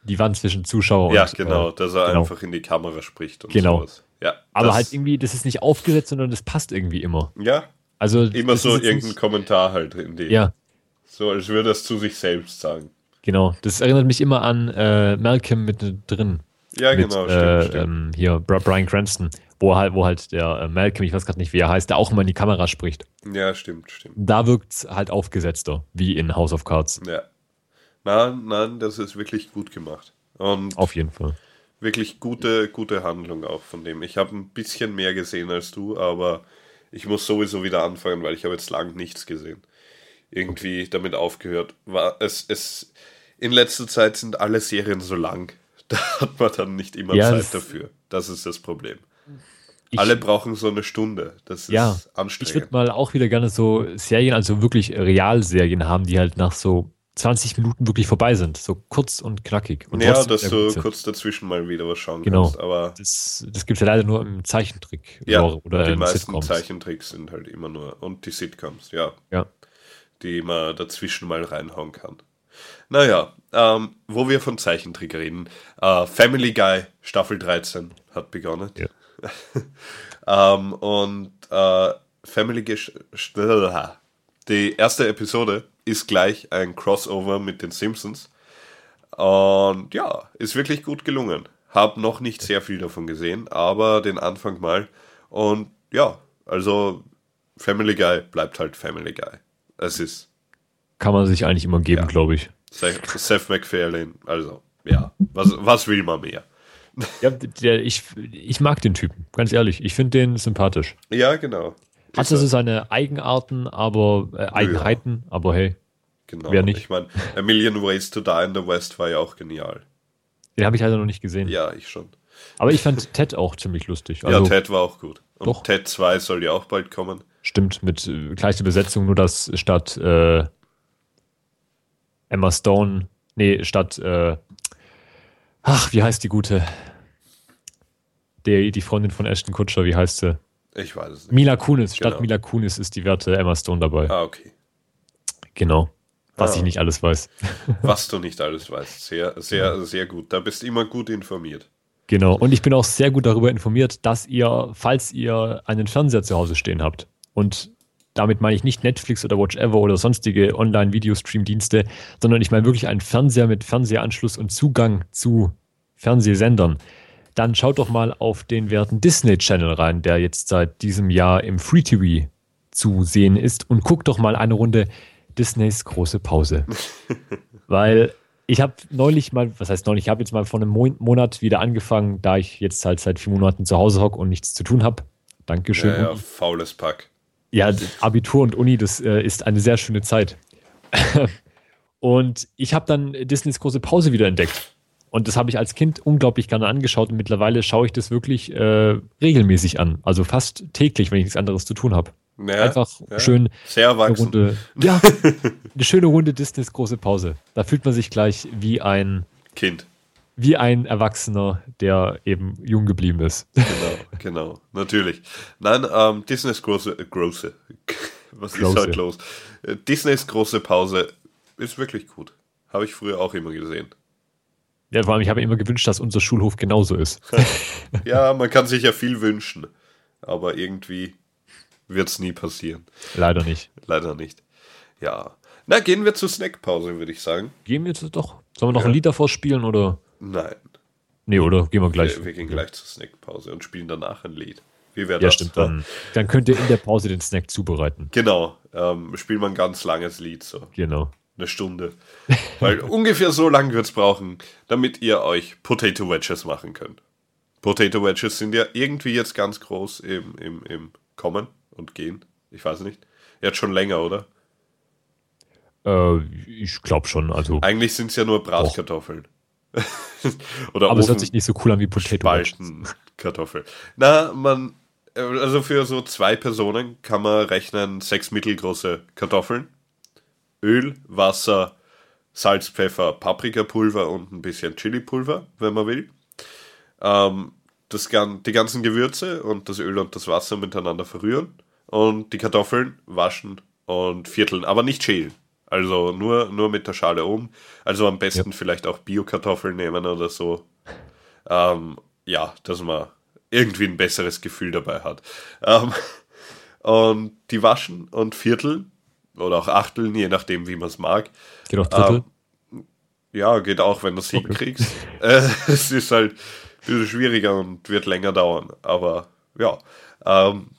Die Wand zwischen Zuschauer ja, und. Ja, genau, äh, dass er genau. einfach in die Kamera spricht und genau. sowas. Ja, aber halt irgendwie, das ist nicht aufgesetzt, sondern das passt irgendwie immer. Ja. Also immer so irgendein nicht, Kommentar halt in dem. Ja. So, als würde er es zu sich selbst sagen. Genau. Das erinnert mich immer an äh, Malcolm mit drin. Ja, mit, genau, äh, stimmt, ähm, hier Brian Cranston, wo halt, wo halt der äh, Malcolm, ich weiß gerade nicht, wie er heißt, der auch immer in die Kamera spricht. Ja, stimmt, stimmt. Da wirkt es halt aufgesetzter, wie in House of Cards. Ja. Nein, nein, das ist wirklich gut gemacht. Und Auf jeden Fall wirklich gute, gute Handlung auch von dem. Ich habe ein bisschen mehr gesehen als du, aber ich muss sowieso wieder anfangen, weil ich habe jetzt lang nichts gesehen. Irgendwie damit aufgehört. War es, es, in letzter Zeit sind alle Serien so lang, Da hat man dann nicht immer Ja, Zeit dafür. Das ist das Problem. Ich, Alle brauchen so eine Stunde. Das ist Ja, ich anstrengend. würde mal auch wieder gerne so Serien, also wirklich Realserien haben, die halt nach so 20 Minuten wirklich vorbei sind. So kurz und knackig. Und ja, dass du kurz dazwischen mal wieder was schauen Genau. kannst. Aber Das, das gibt es ja leider nur im Zeichentrick ja, oder die meisten Sitcoms. Zeichentricks sind halt immer nur. Und die Sitcoms, ja. Ja. Die man dazwischen mal reinhauen kann. Naja, ähm, wo wir von Zeichentrick reden. Äh, Family Guy Staffel 13 hat begonnen. Ja. ähm, und äh, Family Guy. sch- Die erste Episode ist gleich ein Crossover mit den Simpsons. Und ja, ist wirklich gut gelungen. Hab noch nicht sehr viel davon gesehen, aber den Anfang mal. Und ja, also Family Guy bleibt halt Family Guy. Es ist Kann man sich eigentlich immer geben, Ja. glaube ich. Seth Seth MacFarlane. Also, ja, was, was will man mehr? Ja, der, ich, ich mag den Typen, ganz ehrlich. Ich finde den sympathisch. Ja, genau. Hat also er. seine Eigenarten, aber äh, Eigenheiten, aber hey, Genau. wer nicht? Ich meine, A Million Ways to Die in the West war ja auch genial. den habe ich leider noch nicht gesehen. Ja, ich schon. Aber ich fand Ted auch ziemlich lustig. Also ja, Ted war auch gut. Und Doch. Ted 2 soll ja auch bald kommen. stimmt mit äh, gleicher Besetzung, nur dass statt äh, Emma Stone, nee, statt äh, ach, wie heißt die gute? Der, die Freundin von Ashton Kutscher, wie heißt sie? Ich weiß es nicht. Mila Kunis. Statt Genau. Mila Kunis ist die werte Emma Stone dabei. Ah, okay. Genau. Was Ah. ich nicht alles weiß. Was du nicht alles weißt. Sehr, sehr, sehr gut. Da bist du immer gut informiert. Genau. Und ich bin auch sehr gut darüber informiert, dass ihr, falls ihr einen Fernseher zu Hause stehen habt, und damit meine ich nicht Netflix oder Watchever oder sonstige Online-Videostream-Dienste, sondern ich meine wirklich einen Fernseher mit Fernsehanschluss und Zugang zu Fernsehsendern, dann schaut doch mal auf den werten Disney Channel rein, der jetzt seit diesem Jahr im Free TV zu sehen ist und guckt doch mal eine Runde Disneys große Pause. Weil ich habe neulich mal, was heißt neulich, ich habe jetzt mal vor einem Mon Monat wieder angefangen, da ich jetzt halt seit vier Monaten zu Hause hocke und nichts zu tun habe. Dankeschön. Ja, ja, faules Pack. Ja, Abitur und Uni, das äh, ist eine sehr schöne Zeit. und ich habe dann Disneys große Pause wieder entdeckt. Und das habe ich als Kind unglaublich gerne angeschaut und mittlerweile schaue ich das wirklich äh, regelmäßig an. Also fast täglich, wenn ich nichts anderes zu tun habe. Ja, Einfach ja. schön Sehr eine. Runde. Ja, eine schöne Runde Disneys große Pause. Da fühlt man sich gleich wie ein, Kind. Wie ein Erwachsener, der eben jung geblieben ist. Genau, genau. Natürlich. Nein, ähm, Disneys große, äh, große. Was Große. ist heute los? Äh, Disneys große Pause ist wirklich gut. Habe ich früher auch immer gesehen. Ja, vor allem, ich habe mir immer gewünscht, dass unser Schulhof genauso ist. Ja, man kann sich ja viel wünschen. Aber irgendwie wird es nie passieren. Leider nicht. Leider nicht. Ja. Na, gehen wir zur Snackpause, würde ich sagen. Gehen wir jetzt doch. Sollen wir noch Ja. ein Lied davor spielen oder? Nein. Nee, oder gehen wir gleich. Wir, wir gehen gleich zur Snackpause und spielen danach ein Lied. Wie wäre Ja, das? stimmt. Dann, dann könnt ihr in der Pause den Snack zubereiten. Genau. Ähm, spielen wir ein ganz langes Lied, so Genau. eine Stunde. Weil ungefähr so lang wird es brauchen, damit ihr euch Potato Wedges machen könnt. Potato Wedges sind ja irgendwie jetzt ganz groß im, im, im Kommen und Gehen. Ich weiß nicht. Jetzt schon länger, oder? Äh, ich glaube schon. Also, Eigentlich sind es ja nur Bratkartoffeln. Oder aber es hört Ofen- sich nicht so cool an wie Potato Wedges. Spaltenkartoffel. Na, man, äh, also für so zwei Personen kann man rechnen, sechs mittelgroße Kartoffeln, Öl, Wasser, Salz, Pfeffer, Paprikapulver und ein bisschen Chilipulver, wenn man will. Ähm, das, die ganzen Gewürze und das Öl und das Wasser miteinander verrühren und die Kartoffeln waschen und vierteln, aber nicht schälen. Also nur, nur mit der Schale um. Also am besten vielleicht auch Bio-Kartoffeln nehmen oder so. Ähm, ja, dass man irgendwie ein besseres Gefühl dabei hat. Ähm, und die waschen und vierteln oder auch achteln, je nachdem, wie man es mag. Geht auch Drittel. Ja, geht auch, wenn du es hinkriegst. Äh, es ist halt ein bisschen schwieriger und wird länger dauern. Aber ja. Ähm,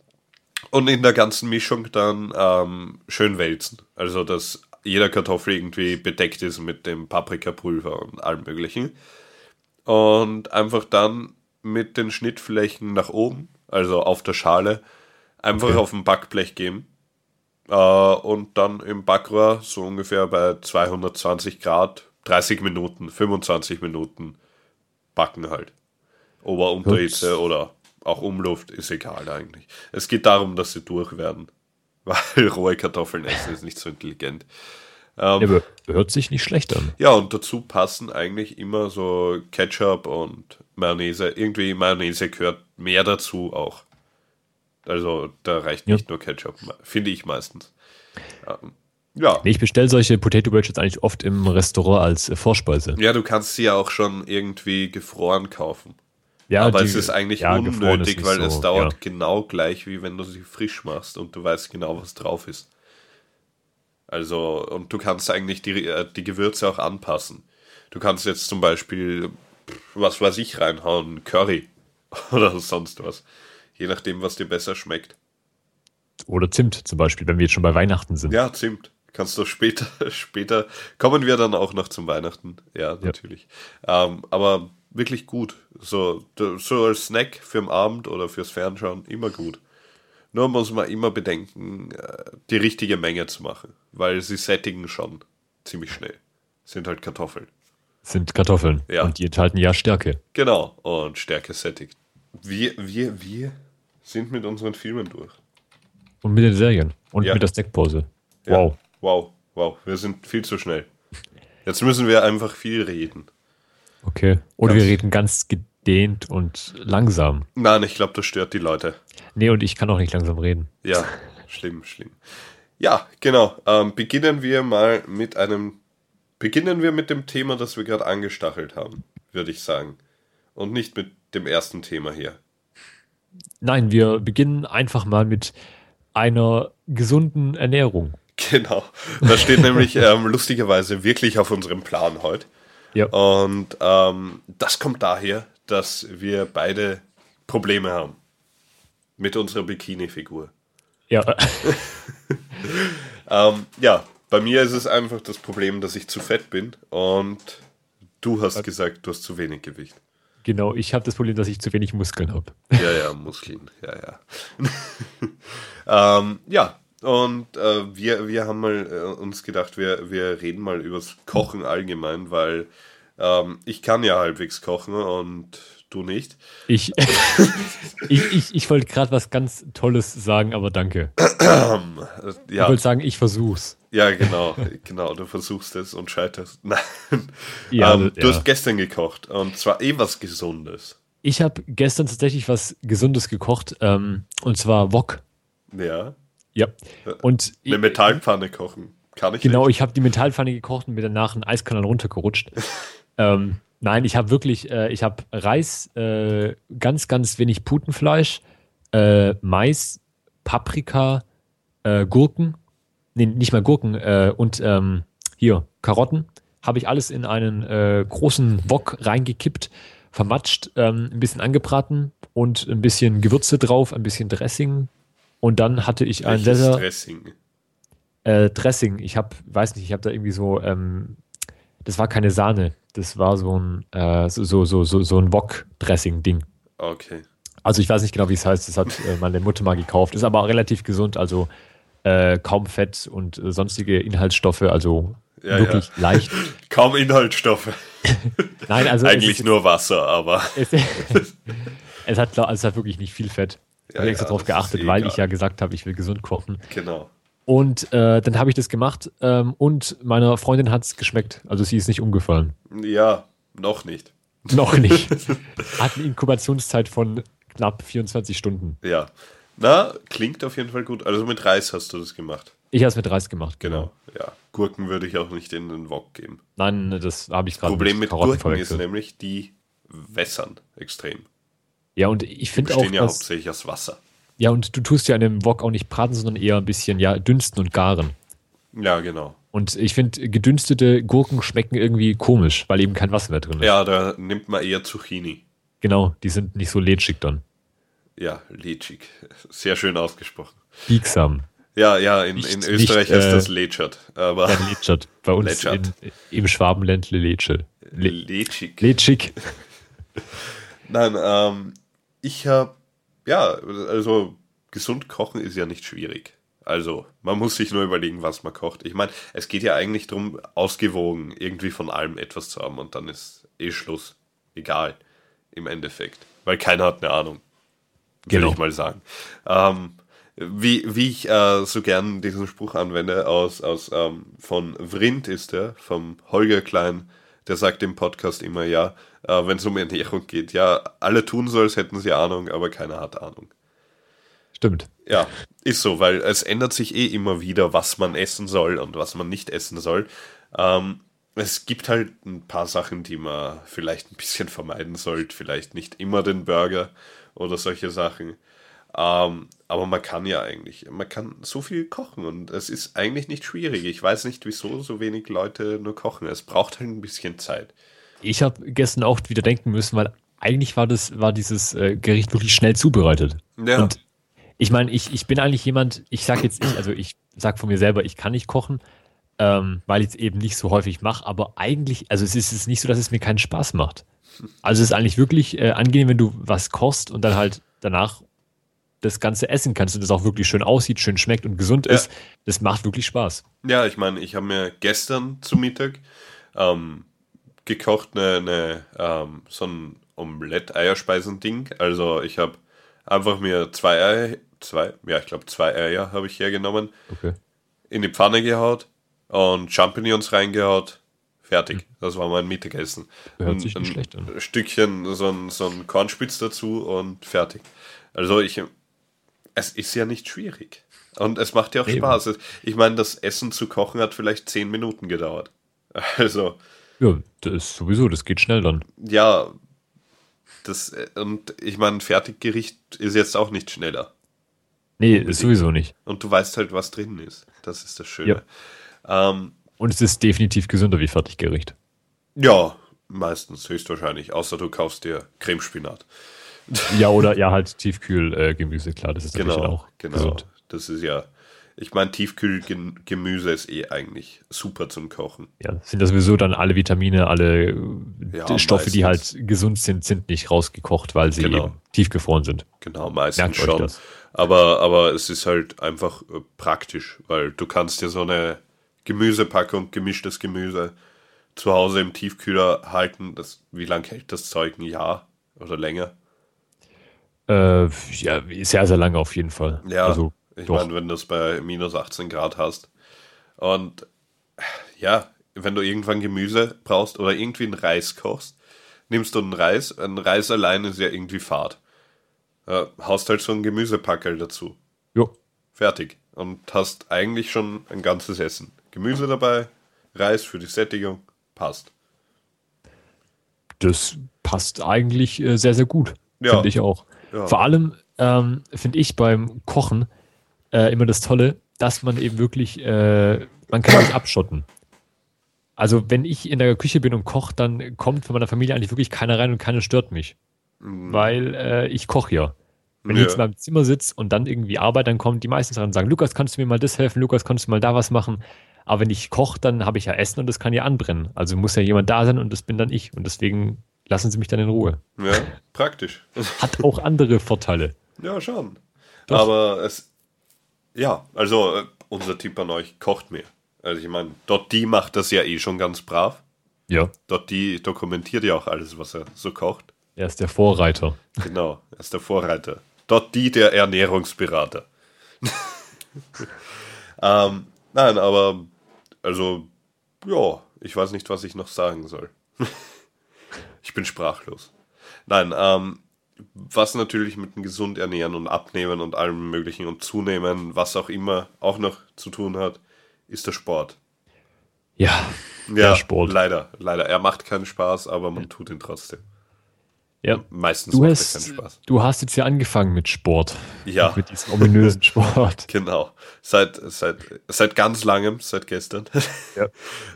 und in der ganzen Mischung dann ähm, schön wälzen. Also, dass jeder Kartoffel irgendwie bedeckt ist mit dem Paprikapulver und allem Möglichen. Und einfach dann mit den Schnittflächen nach oben, also auf der Schale, einfach Okay. auf dem Backblech geben. Äh, und dann im Backrohr so ungefähr bei 220 Grad 30 Minuten, 25 Minuten backen halt. Ober- und Unterhitze oder auch Umluft, ist egal eigentlich. Es geht darum, dass sie durch werden. Weil rohe Kartoffeln essen ist nicht so intelligent. Ähm, ja, hört sich nicht schlecht an. Ja, und dazu passen eigentlich immer so Ketchup und Mayonnaise. Irgendwie Mayonnaise gehört mehr dazu auch. Also da reicht nicht ja. nur Ketchup, finde ich meistens. Ähm, ja. Nee, ich bestelle solche Potato Wedges eigentlich oft im Restaurant als Vorspeise. Ja, du kannst sie ja auch schon irgendwie gefroren kaufen. Ja, Aber die, es ist eigentlich ja, unnötig, ist weil so, es dauert ja. genau gleich, wie wenn du sie frisch machst und du weißt genau, was drauf ist. Also, und du kannst eigentlich die, äh, die Gewürze auch anpassen. Du kannst jetzt zum Beispiel, was weiß ich, reinhauen, Curry oder sonst was. Je nachdem, was dir besser schmeckt. Oder Zimt zum Beispiel, wenn wir jetzt schon bei Weihnachten sind. Ja, Zimt. Kannst du später, später, kommen wir dann auch noch zum Weihnachten. Ja, natürlich. Ja. Ähm, aber wirklich gut. So, so als Snack für den Abend oder fürs Fernschauen immer gut. Nur muss man immer bedenken, äh, die richtige Menge zu machen, weil sie sättigen schon ziemlich schnell. Sind halt Kartoffeln. Sind Kartoffeln. Ja. Und die enthalten ja Stärke. Genau. Und Stärke sättigt. Wir, wir, wir sind mit unseren Filmen durch. Und mit den Serien. Und ja. mit der Snackpause. Wow. Ja. Wow. Wow. Wir sind viel zu schnell. Jetzt müssen wir einfach viel reden. Okay. Oder ganz wir reden ganz gedehnt und langsam. Nein, ich glaube, das stört die Leute. Nee, und ich kann auch nicht langsam reden. Ja, schlimm, schlimm. Ja, genau. Ähm, beginnen wir mal mit einem. Beginnen wir mit dem Thema, das wir gerade angestachelt haben, würde ich sagen. Und nicht mit dem ersten Thema hier. Nein, wir beginnen einfach mal mit einer gesunden Ernährung. Genau. Das steht nämlich ähm, lustigerweise wirklich auf unserem Plan heute. Ja. Und ähm, das kommt daher, dass wir beide Probleme haben mit unserer Bikini-Figur. Ja. ähm, ja, bei mir ist es einfach das Problem, dass ich zu fett bin und du hast gesagt, du hast zu wenig Gewicht. Genau, ich habe das Problem, dass ich zu wenig Muskeln habe. Ja, ja, Muskeln, ja, ja. ähm, ja, und äh, wir, wir haben mal äh, uns gedacht, wir, wir reden mal übers Kochen allgemein, weil ähm, ich kann ja halbwegs kochen und du nicht. Ich, ich, ich, ich wollte gerade was ganz Tolles sagen, aber danke. ja. Ich wollte sagen, ich versuch's. Ja, genau, genau, du versuchst es und scheiterst. Nein. Ja, ähm, du ja. hast gestern gekocht und zwar eh was Gesundes. Ich habe gestern tatsächlich was Gesundes gekocht ähm, und zwar Wok. Ja. Ja. Und eine Metallpfanne kochen. Kann ich Genau, nicht. ich habe die Metallpfanne gekocht und mir danach einen Eiskanal runtergerutscht. ähm, nein, ich habe wirklich, äh, ich habe Reis, äh, ganz, ganz wenig Putenfleisch, äh, Mais, Paprika, äh, Gurken, nee, nicht mal Gurken äh, und ähm, hier Karotten. Habe ich alles in einen äh, großen Wok reingekippt, vermatscht, ähm, ein bisschen angebraten und ein bisschen Gewürze drauf, ein bisschen Dressing, und dann hatte ich ein sehr, sehr. Dressing? Äh, Dressing. Ich habe, weiß nicht, ich habe da irgendwie so, ähm, das war keine Sahne. Das war so ein, äh, so, so, so, so ein Wok-Dressing-Ding. Okay. Also ich weiß nicht genau, wie es heißt. Das hat äh, meine Mutter mal gekauft. Ist aber relativ gesund. Also äh, kaum Fett und äh, sonstige Inhaltsstoffe. Also ja, wirklich ja. leicht. kaum Inhaltsstoffe. Nein, also eigentlich ist, nur Wasser, aber es, es, hat, also es hat wirklich nicht viel Fett. Ich habe extra darauf geachtet, eh weil ich ja gesagt habe, ich will gesund kochen. Genau. Und äh, dann habe ich das gemacht ähm, und meiner Freundin hat es geschmeckt. Also sie ist nicht umgefallen. Ja, noch nicht. Noch nicht. Hat eine Inkubationszeit von knapp 24 Stunden. Ja. Na, klingt auf jeden Fall gut. Also mit Reis hast du das gemacht. Ich habe es mit Reis gemacht, genau. genau. Ja. Gurken würde ich auch nicht in den Wok geben. Nein, das habe ich gerade Problem mit, mit Gurken ist nämlich, die wässern extrem. Ja, und ich finde auch. Ja hauptsächlich aus Wasser. Ja, und du tust ja in dem Wok auch nicht braten, sondern eher ein bisschen, ja, dünsten und garen. Ja, genau. Und ich finde, gedünstete Gurken schmecken irgendwie komisch, weil eben kein Wasser mehr drin ist. Ja, da nimmt man eher Zucchini. Genau, die sind nicht so lätschig dann. Ja, lätschig. Sehr schön ausgesprochen. Biegsam. Ja, ja, in, nicht, in Österreich nicht, ist äh, das Lätschert. Aber ja, Lätschert. Bei uns in, im Schwabenländle Lätsche. Le Lätschig. Lätschig. Nein, ähm, ich habe, ja, also gesund kochen ist ja nicht schwierig. Also, man muss sich nur überlegen, was man kocht. Ich meine, es geht ja eigentlich darum, ausgewogen irgendwie von allem etwas zu haben und dann ist eh Schluss. egal im Endeffekt, weil keiner hat eine Ahnung, will Genau. ich mal sagen. Ähm, wie, wie ich äh, so gern diesen Spruch anwende, aus, aus ähm, von Vrind ist der, vom Holger Klein, der sagt im Podcast immer, ja, äh, wenn es um Ernährung geht, ja, alle tun so, als hätten sie Ahnung, aber keiner hat Ahnung. Stimmt. Ja, ist so, weil es ändert sich eh immer wieder, was man essen soll und was man nicht essen soll. Ähm, es gibt halt ein paar Sachen, die man vielleicht ein bisschen vermeiden sollte. Vielleicht nicht immer den Burger oder solche Sachen. Ähm, aber man kann ja eigentlich, man kann so viel kochen und es ist eigentlich nicht schwierig. Ich weiß nicht, wieso so wenig Leute nur kochen. Es braucht halt ein bisschen Zeit. Ich habe gestern auch wieder denken müssen, weil eigentlich war das, war dieses äh, Gericht wirklich schnell zubereitet. Ja. Und ich meine, ich, ich bin eigentlich jemand, ich sag jetzt, ich, also ich sag von mir selber, ich kann nicht kochen, ähm, weil ich es eben nicht so häufig mache, aber eigentlich, also es ist es nicht so, dass es mir keinen Spaß macht. Also es ist eigentlich wirklich äh, angenehm, wenn du was kochst und dann halt danach das Ganze essen kannst und das auch wirklich schön aussieht, schön schmeckt und gesund Ja. ist. Das macht wirklich Spaß. Ja, ich meine, ich habe mir gestern zu Mittag ähm, gekocht, eine, eine, ähm, so ein Omelette-Eierspeisen-Ding. Also ich habe einfach mir zwei Eier, zwei, ja, ich glaube zwei Eier habe ich hergenommen, Okay. in die Pfanne gehaut und Champignons reingehaut. Fertig. Das war mein Mittagessen. Hört Ein- sich nicht ein schlecht an. Stückchen, so ein, so ein Kornspitz dazu und fertig. Also ich, es ist ja nicht schwierig. Und es macht ja auch Eben. Spaß. Ich meine, das Essen zu kochen hat vielleicht zehn Minuten gedauert. Also, Ja, das ist sowieso, das geht schnell dann. ja, das, und ich meine, ein Fertiggericht ist jetzt auch nicht schneller. Nee, ist sowieso nicht. Und du weißt halt, was drin ist. Das ist das Schöne. Ähm, Und es ist definitiv gesünder wie Fertiggericht. ja, meistens, höchstwahrscheinlich. Außer du kaufst dir Cremespinat. Ja, oder ja, halt Tiefkühlgemüse, äh, Gemüse, klar, das ist natürlich Genau, auch genau. gesund. Das ist ja, ich meine, Tiefkühlgemüse ist eh eigentlich super zum Kochen. Ja, sind das sowieso dann alle Vitamine, alle Ja, die Stoffe, die meistens. halt gesund sind, sind nicht rausgekocht, weil sie Genau. eben tiefgefroren sind. Genau, meistens Merkt schon. Aber, aber es ist halt einfach äh, praktisch, weil du kannst dir so eine Gemüsepackung, gemischtes Gemüse zu Hause im Tiefkühler halten. Das, wie lange hält das Zeug? Ein Jahr oder länger? Äh, ja, sehr, sehr lange auf jeden Fall. Ja, also, ich meine, wenn du es bei minus 18 Grad hast. Und ja, wenn du irgendwann Gemüse brauchst oder irgendwie einen Reis kochst, nimmst du einen Reis. Ein Reis allein ist ja irgendwie fad. Äh, haust halt so ein Gemüsepackel dazu. jo, Fertig. Und hast eigentlich schon ein ganzes Essen. Gemüse dabei, Reis für die Sättigung, passt. das passt eigentlich äh, sehr, sehr gut. Ja. Finde ich auch. Ja. Vor allem ähm, finde ich beim Kochen äh, immer das Tolle, dass man eben wirklich, äh, man kann sich abschotten. Also wenn ich in der Küche bin und koche, dann kommt von meiner Familie eigentlich wirklich keiner rein und keiner stört mich. Weil äh, ich koche ja. Wenn Mhm. Ja. ich jetzt in meinem Zimmer sitze und dann irgendwie arbeite, dann kommen die meistens rein und sagen, Lukas, kannst du mir mal das helfen? Lukas, kannst du mal da was machen? Aber wenn ich koche, dann habe ich ja Essen und das kann ja anbrennen. Also muss ja jemand da sein und das bin dann ich. Und deswegen lassen sie mich dann in Ruhe. Ja, praktisch. Hat auch andere Vorteile. Ja, schon. Doch. Aber es. Ja, also äh, unser Tipp an euch, kocht mehr. Also ich meine, dort die macht das ja eh schon ganz brav. Ja. Dort die dokumentiert ja auch alles, was er so kocht. Er ist der Vorreiter. Genau, er ist der Vorreiter. Dort die der Ernährungsberater. ähm, nein, aber also, ja, ich weiß nicht, was ich noch sagen soll. ich bin sprachlos. Nein, ähm, was natürlich mit dem gesund ernähren und abnehmen und allem möglichen und zunehmen, was auch immer auch noch zu tun hat, ist der Sport. Ja. Ja, Der Sport. leider, leider. Er macht keinen Spaß, aber man tut ihn trotzdem. Ja. Meistens Du macht er hast, keinen Spaß. du hast jetzt ja angefangen mit Sport. Ja. Mit diesem ominösen Sport. Genau. Seit, seit, seit ganz langem, seit gestern. Ja.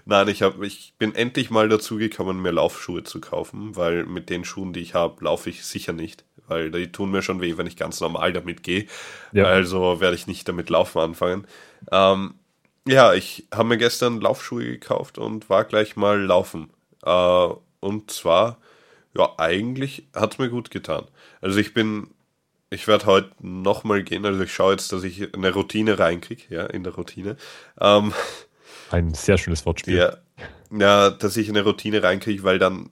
Nein, ich, hab, ich bin endlich mal dazu gekommen, mir Laufschuhe zu kaufen, weil mit den Schuhen, die ich habe, laufe ich sicher nicht. Weil die tun mir schon weh, wenn ich ganz normal damit gehe. Ja. Also werde ich nicht damit laufen anfangen. Ähm, ja, ich habe mir gestern Laufschuhe gekauft und war gleich mal laufen. Äh, und zwar, ja, eigentlich hat es mir gut getan. Also ich bin ich werde heute nochmal gehen, also ich schaue jetzt, dass ich eine Routine reinkriege, ja, in der Routine. Ähm, Ein sehr schönes Wortspiel. ja, ja, dass ich eine Routine reinkriege, weil dann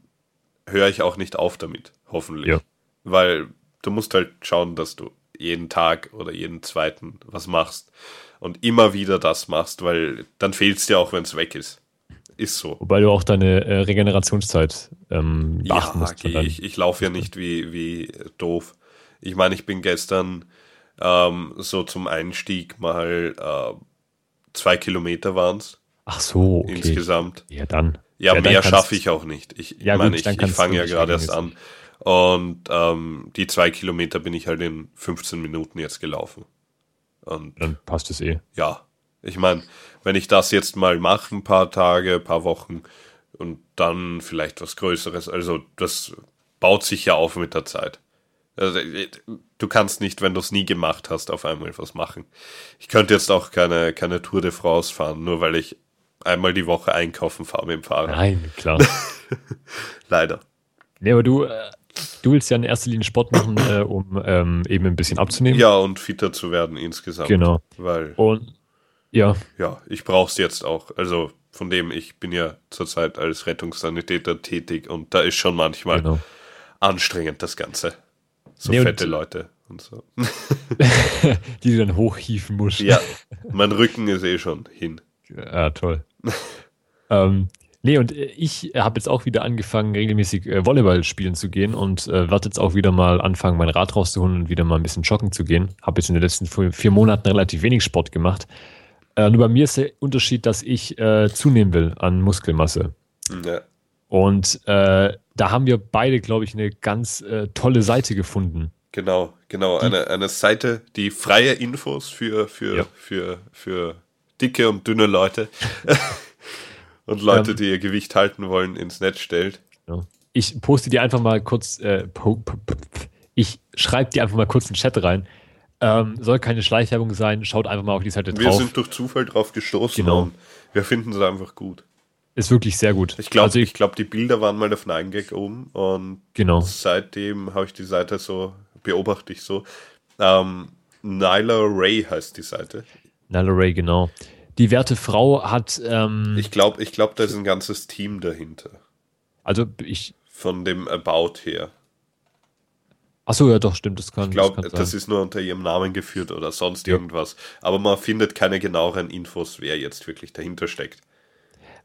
höre ich auch nicht auf damit, hoffentlich. Ja. Weil du musst halt schauen, dass du jeden Tag oder jeden zweiten was machst und immer wieder das machst, weil dann fehlt es dir auch, wenn es weg ist. Ist so. Wobei du auch deine äh, Regenerationszeit ähm, beachten Ja, musst. ich, ich laufe ja nicht wie, wie doof. Ich meine, ich bin gestern ähm, so zum Einstieg mal äh, zwei Kilometer waren es Ach so, okay. insgesamt. Ja, dann. Ja, dann mehr schaffe ich auch nicht. Ich, Ja, ich meine, gut, ich, ich kannst fange ja gerade erst an. Und ähm, die zwei Kilometer bin ich halt in 15 Minuten jetzt gelaufen. Und Dann passt es eh. ja, ich meine, wenn ich das jetzt mal mache, ein paar Tage, ein paar Wochen und dann vielleicht was Größeres, also das baut sich ja auf mit der Zeit. Also, du kannst nicht, wenn du es nie gemacht hast, auf einmal was machen. Ich könnte jetzt auch keine, keine Tour de France fahren, nur weil ich einmal die Woche einkaufen fahre mit dem Fahrrad. Nein, klar. Leider. nee, aber du, äh, du willst ja in erster Linie Sport machen, äh, um ähm, eben ein bisschen abzunehmen. Ja, und fitter zu werden insgesamt. Genau. Weil, Und ja, ja, ich brauche es jetzt auch. Also von dem, ich bin ja zurzeit als Rettungssanitäter tätig und da ist schon manchmal genau. anstrengend, das Ganze. So Nee, fette Leute und so. Die du dann hochhieven musst. Ja, mein Rücken ist eh schon hin. Ja, toll. ähm, nee, und äh, ich habe jetzt auch wieder angefangen, regelmäßig äh, Volleyball spielen zu gehen und äh, werde jetzt auch wieder mal anfangen, mein Rad rauszuholen und wieder mal ein bisschen joggen zu gehen. Habe jetzt in den letzten vier Monaten relativ wenig Sport gemacht. Äh, nur bei mir ist der Unterschied, dass ich äh, zunehmen will an Muskelmasse. Ja. Und äh, da haben wir beide, glaube ich, eine ganz äh, tolle Seite gefunden. Genau, genau. Eine, eine Seite, die freie Infos für, für, Ja. für, für dicke und dünne Leute und Leute, Ähm. die ihr Gewicht halten wollen, ins Netz stellt. Ja. Ich poste dir einfach mal kurz, äh, ich schreibe dir einfach mal kurz einen Chat rein. Ähm, soll keine Schleichwerbung sein, schaut einfach mal auf die Seite Wir drauf. sind durch Zufall drauf gestoßen Genau. und wir finden es einfach gut. Ist wirklich sehr gut. Ich glaube, also ich glaub, die Bilder waren mal auf 9gag oben und genau. seitdem habe ich die Seite so, beobachte ich so. Ähm, Nyla Ray heißt die Seite. Nyla Ray, genau. Die werte Frau hat, ähm, Ich glaube, ich glaub, da ist ein ganzes Team dahinter. also ich, Von dem About her. Achso, ja doch, stimmt, das kann, Ich glaube, das, das, ist nur unter ihrem Namen geführt oder sonst Ja. irgendwas. Aber man findet keine genaueren Infos, wer jetzt wirklich dahinter steckt.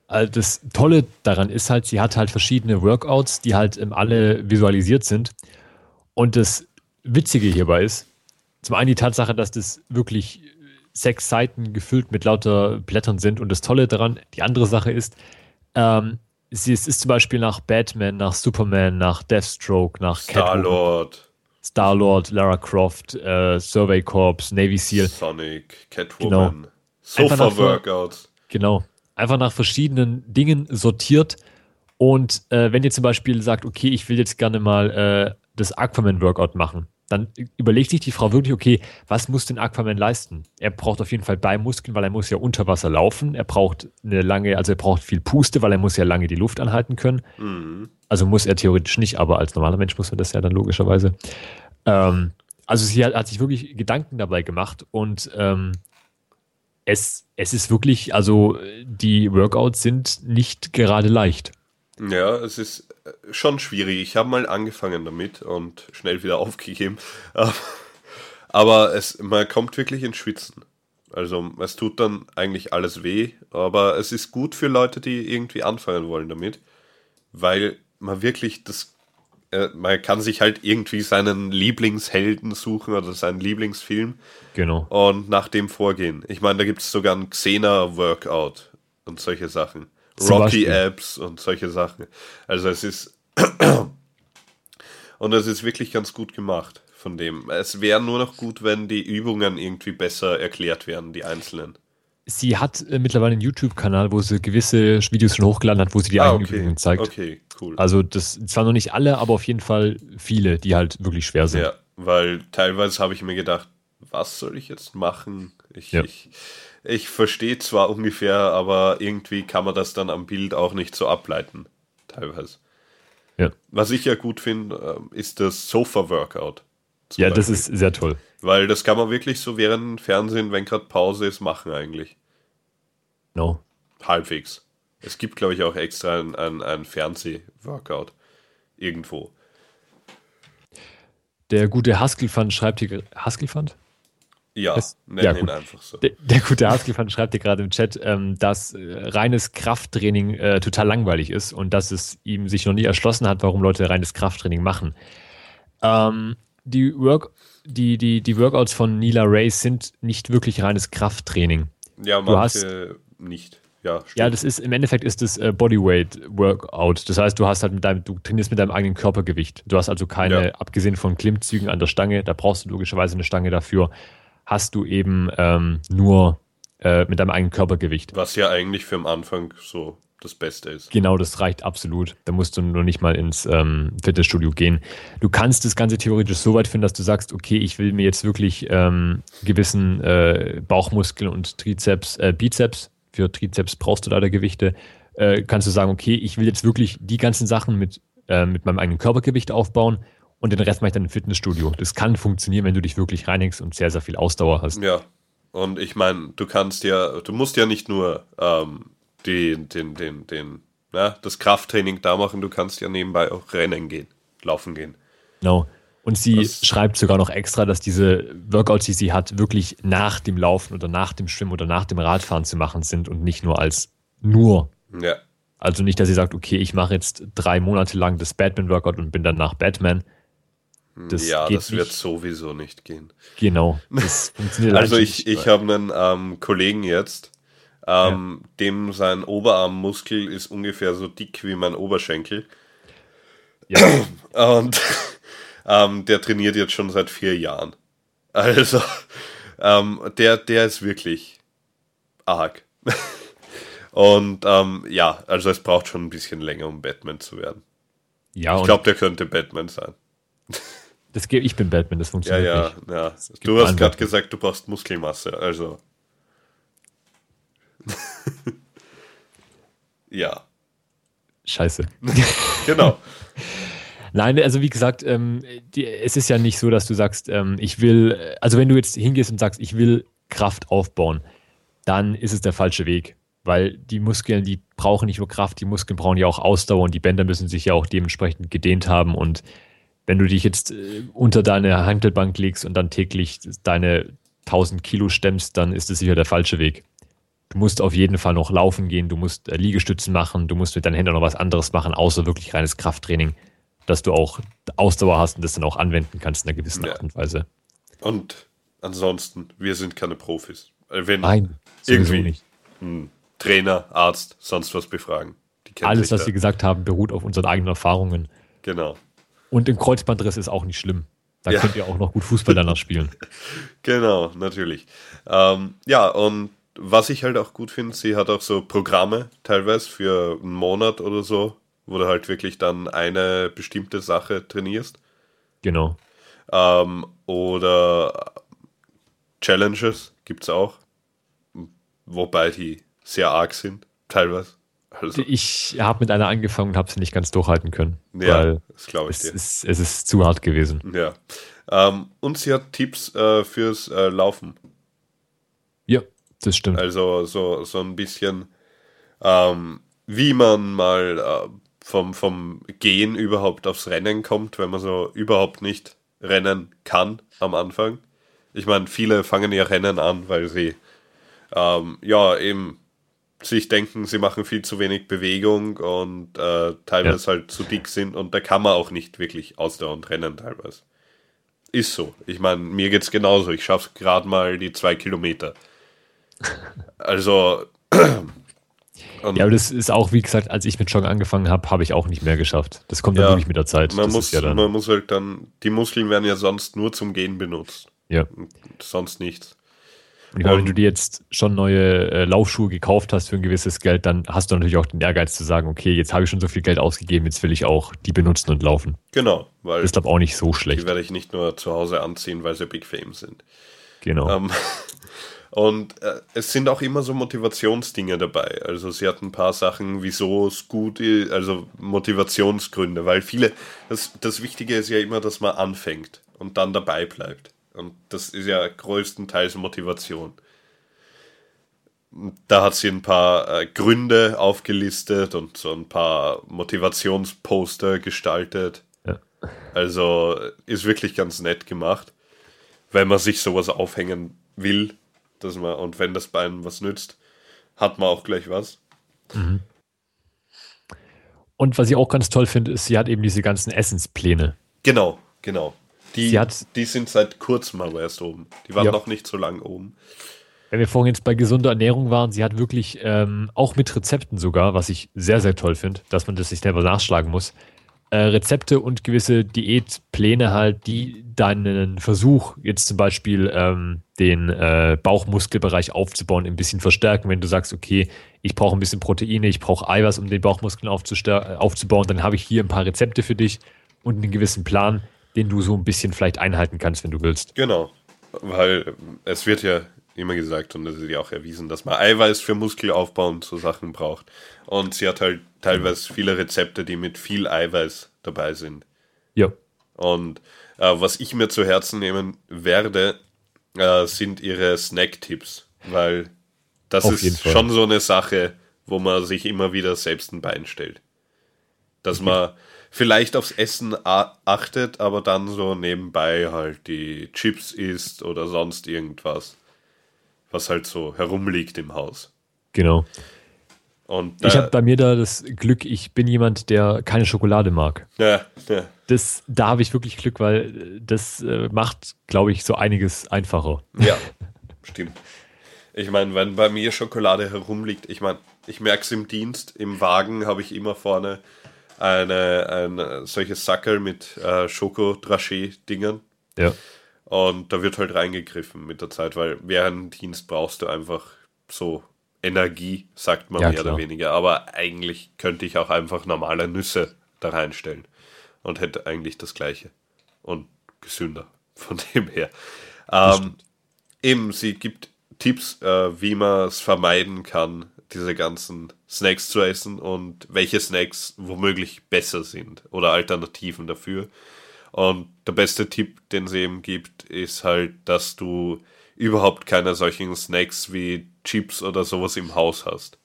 Also das Tolle daran ist halt, sie hat halt verschiedene Workouts, die halt ähm, alle visualisiert sind. Und das Witzige hierbei ist, zum einen die Tatsache, dass das wirklich sechs Seiten gefüllt mit lauter Blättern sind. Und das Tolle daran, die andere Sache ist, ähm, sie, es ist zum Beispiel nach Batman, nach Superman, nach Deathstroke, nach Star-Lord, Star-Lord, Lara Croft, äh, Survey Corps, Navy SEAL. Sonic, Catwoman, Einfach nach- Sofa-Workouts. Genau. Einfach nach verschiedenen Dingen sortiert. Und äh, wenn ihr zum Beispiel sagt, okay, ich will jetzt gerne mal äh, das Aquaman-Workout machen, dann überlegt sich die Frau wirklich, okay, was muss denn Aquaman leisten? Er braucht auf jeden Fall Beimuskeln, weil er muss ja unter Wasser laufen. Er braucht eine lange, also er braucht viel Puste, weil er muss ja lange die Luft anhalten können. Mhm. Also muss er theoretisch nicht, aber als normaler Mensch muss man das ja dann logischerweise. Ähm, also sie hat, hat sich wirklich Gedanken dabei gemacht und ähm, es, es ist wirklich, also die Workouts sind nicht gerade leicht. Ja, es ist schon schwierig. Ich habe mal angefangen damit und schnell wieder aufgegeben. Aber es, man kommt wirklich ins Schwitzen. Also es tut dann eigentlich alles weh, aber es ist gut für Leute, die irgendwie anfangen wollen damit, weil man wirklich das, äh, man kann sich halt irgendwie seinen Lieblingshelden suchen oder seinen Lieblingsfilm Genau. und nach dem vorgehen. Ich meine, da gibt es sogar ein Xena-Workout und solche Sachen. Zum Rocky Beispiel. Apps und solche Sachen. Also es ist und es ist wirklich ganz gut gemacht von dem. Es wäre nur noch gut, wenn die Übungen irgendwie besser erklärt werden, die einzelnen. Sie hat äh, mittlerweile einen YouTube-Kanal, wo sie gewisse Videos schon hochgeladen hat, wo sie die Ah, eigenen okay. Übungen zeigt. Okay, cool. Also das zwar noch nicht alle, aber auf jeden Fall viele, die halt wirklich schwer sind. Ja, weil teilweise habe ich mir gedacht, was soll ich jetzt machen? Ich, Ja. ich, ich verstehe zwar ungefähr, aber irgendwie kann man das dann am Bild auch nicht so ableiten. Teilweise. Ja. Was ich ja gut finde, ähm, ist das Sofa-Workout. Ja, das Beispiel. ist sehr toll. Weil das kann man wirklich so während Fernsehen, wenn gerade Pause ist, machen eigentlich. No. Halbwegs. Es gibt, glaube ich, auch extra ein, ein, ein Fernseh-Workout. irgendwo. Der gute Haskell-Fund schreibt hier. Haskell-Fund? Ja, Das- ja, gut. einfach so. Der, der gute Haskell-Fan schreibt dir gerade im Chat, ähm, dass äh, reines Krafttraining äh, total langweilig ist und dass es ihm sich noch nie erschlossen hat, warum Leute reines Krafttraining machen. Ähm, die, Work, die, die, die Workouts von Neela Ray sind nicht wirklich reines Krafttraining. Ja, Du hast- manche nicht. Ja, stimmt. Ja, das ist im Endeffekt ist es äh, Bodyweight Workout. Das heißt, du hast halt mit deinem, du trainierst mit deinem eigenen Körpergewicht. Du hast also keine, Ja. abgesehen von Klimmzügen an der Stange, da brauchst du logischerweise eine Stange dafür, hast du eben ähm, nur äh, mit deinem eigenen Körpergewicht. Was ja eigentlich für am Anfang so das Beste ist. Genau, das reicht absolut. Da musst du nur nicht mal ins ähm, Fitnessstudio gehen. Du kannst das Ganze theoretisch so weit finden, dass du sagst, okay, ich will mir jetzt wirklich ähm, gewissen äh, Bauchmuskeln und Trizeps, äh, Bizeps, für Trizeps brauchst du leider Gewichte, äh, kannst du sagen, okay, ich will jetzt wirklich die ganzen Sachen mit, äh, mit meinem eigenen Körpergewicht aufbauen und den Rest mache ich dann im Fitnessstudio. Das kann funktionieren, wenn du dich wirklich reinigst und sehr, sehr viel Ausdauer hast. Ja. Und ich meine, du kannst ja, du musst ja nicht nur ähm, den, den, den, den, na, das Krafttraining da machen, du kannst ja nebenbei auch rennen gehen, laufen gehen. Genau. Und sie Das- schreibt sogar noch extra, dass diese Workouts, die sie hat, wirklich nach dem Laufen oder nach dem Schwimmen oder nach dem Radfahren zu machen sind und nicht nur als nur. Ja. Also nicht, dass sie sagt, okay, ich mache jetzt drei Monate lang das Batman-Workout und bin danach Batman. Das ja, geht das wird nicht. sowieso nicht gehen. Genau. Das funktioniert Also ich, ich habe einen ähm, Kollegen jetzt, ähm, dem sein Oberarmmuskel ist ungefähr so dick wie mein Oberschenkel. ja, Und ähm, der trainiert jetzt schon seit vier Jahren. Also, ähm, der, der ist wirklich arg. Und ähm, ja, also es braucht schon ein bisschen länger, um Batman zu werden. ja Ich glaube, der könnte Batman sein. Geht- ich bin Batman, das Ja, funktioniert ja, nicht. ja. Du hast gerade gesagt, du brauchst Muskelmasse, also. ja, Scheiße. genau. Nein, also wie gesagt, ähm, die, es ist ja nicht so, dass du sagst, ähm, ich will, also wenn du jetzt hingehst und sagst, ich will Kraft aufbauen, dann ist es der falsche Weg. Weil die Muskeln, die brauchen nicht nur Kraft, die Muskeln brauchen ja auch Ausdauer und die Bänder müssen sich ja auch dementsprechend gedehnt haben. Und wenn du dich jetzt äh, unter deine Handelbank legst und dann täglich deine 1000 Kilo stemmst, dann ist es sicher der falsche Weg. Du musst auf jeden Fall noch laufen gehen, du musst äh, Liegestützen machen, du musst mit deinen Händen noch was anderes machen, außer wirklich reines Krafttraining, dass du auch Ausdauer hast und das dann auch anwenden kannst in einer gewissen. Art und Weise. Und ansonsten, wir sind keine Profis. Äh, Wenn Nein, Irgendwie. nicht. Trainer, Arzt, sonst was befragen. Alles, was wir gesagt haben, beruht auf unseren eigenen Erfahrungen. Genau. Und ein Kreuzbandriss ist auch nicht schlimm. Da Ja. könnt ihr auch noch gut Fußball danach spielen. Genau, natürlich. Ähm, ja, und was ich halt auch gut finde, sie hat auch so Programme teilweise für einen Monat oder so, wo du halt wirklich dann eine bestimmte Sache trainierst. Genau. Ähm, oder Challenges gibt es auch, wobei die sehr arg sind, teilweise. Also, Ich habe mit einer angefangen und habe sie nicht ganz durchhalten können. ja, weil das glaube ich es dir. ist, es ist zu hart gewesen. Ja. Ähm, und sie hat Tipps äh, fürs äh, Laufen. Ja, das stimmt. Also so, so ein bisschen, ähm, wie man mal äh, vom, vom Gehen überhaupt aufs Rennen kommt, wenn man so überhaupt nicht rennen kann am Anfang. Ich meine, viele fangen ja Rennen an, weil sie ähm, ja eben sich denken, sie machen viel zu wenig Bewegung und äh, teilweise halt zu dick sind und da kann man auch nicht wirklich ausdauernd rennen teilweise. Ist so. Ich meine, mir geht's genauso. Ich schaff's gerade mal die zwei Kilometer. Also. und Ja, aber das ist auch, wie gesagt, als ich mit Joggen angefangen habe, habe ich auch nicht mehr geschafft. Das kommt dann Ja, wirklich mit der Zeit. man das muss, ja dann, man muss halt dann. Die Muskeln werden ja sonst nur zum Gehen benutzt. ja. Sonst nichts. Und ich meine, wenn du dir jetzt schon neue äh, Laufschuhe gekauft hast für ein gewisses Geld, dann hast du natürlich auch den Ehrgeiz zu sagen, okay, jetzt habe ich schon so viel Geld ausgegeben, jetzt will ich auch die benutzen und laufen. Genau, weil Das ist, glaube auch nicht so die schlecht. werde ich nicht nur zu Hause anziehen, weil sie bequem sind. Genau. Ähm, und äh, es sind auch immer so Motivationsdinge dabei. Also sie hat ein paar Sachen, wieso es gut ist, also Motivationsgründe, weil viele, das, das Wichtige ist ja immer, dass man anfängt und dann dabei bleibt. Und das ist ja größtenteils Motivation. da hat sie ein paar äh, Gründe aufgelistet und so ein paar Motivationsposter gestaltet. Ja. Also ist wirklich ganz nett gemacht, wenn man sich sowas aufhängen will, dass man und wenn das bei einem was nützt, hat man auch gleich was. Mhm. Und was ich auch ganz toll finde, ist, sie hat eben diese ganzen Essenspläne. Genau, genau. Die, hat, die sind seit kurzem aber erst oben. Die waren ja. noch nicht so lang oben wenn wir vorhin jetzt bei gesunder Ernährung waren, sie hat wirklich ähm, auch mit Rezepten sogar, was ich sehr, sehr toll finde, dass man das nicht selber nachschlagen muss, äh, Rezepte und gewisse Diätpläne halt, die deinen Versuch, jetzt zum Beispiel ähm, den äh, Bauchmuskelbereich aufzubauen, ein bisschen verstärken. Wenn du sagst, okay, ich brauche ein bisschen Proteine, ich brauche Eiweiß, um den Bauchmuskeln aufzubauen, dann habe ich hier ein paar Rezepte für dich und einen gewissen Plan, den du so ein bisschen vielleicht einhalten kannst, wenn du willst. Genau, weil es wird ja immer gesagt und das ist ja auch erwiesen, dass man Eiweiß für Muskelaufbau und so Sachen braucht. Und sie hat halt teilweise viele Rezepte, die mit viel Eiweiß dabei sind. Ja. Und äh, was ich mir zu Herzen nehmen werde, äh, sind ihre Snack-Tipps, weil das Auf ist schon so eine Sache, wo man sich immer wieder selbst ein Bein stellt. Dass man vielleicht aufs Essen achtet, aber dann so nebenbei halt die Chips isst oder sonst irgendwas was halt so herumliegt im Haus. Genau. Und ich habe bei mir da das Glück, ich bin jemand, der keine Schokolade mag. Ja, ja. Das, da habe ich wirklich Glück, weil das äh, macht, glaube ich, so einiges einfacher. Ja, stimmt. Ich meine, wenn bei mir Schokolade herumliegt, ich meine, ich merke es im Dienst, im Wagen habe ich immer vorne eine, ein solches Sackel mit äh, Schoko-Draché-Dingern. Ja. Und da wird halt reingegriffen mit der Zeit, weil während Dienst brauchst du einfach so Energie, sagt man ja, mehr klar. oder weniger. Aber eigentlich könnte ich auch einfach normale Nüsse da reinstellen und hätte eigentlich das gleiche und gesünder von dem her. Ähm, eben, sie gibt Tipps, äh, wie man es vermeiden kann, diese ganzen Snacks zu essen und welche Snacks womöglich besser sind oder Alternativen dafür. Und der beste Tipp, den sie eben gibt, ist halt, dass du überhaupt keine solchen Snacks wie Chips oder sowas im Haus hast.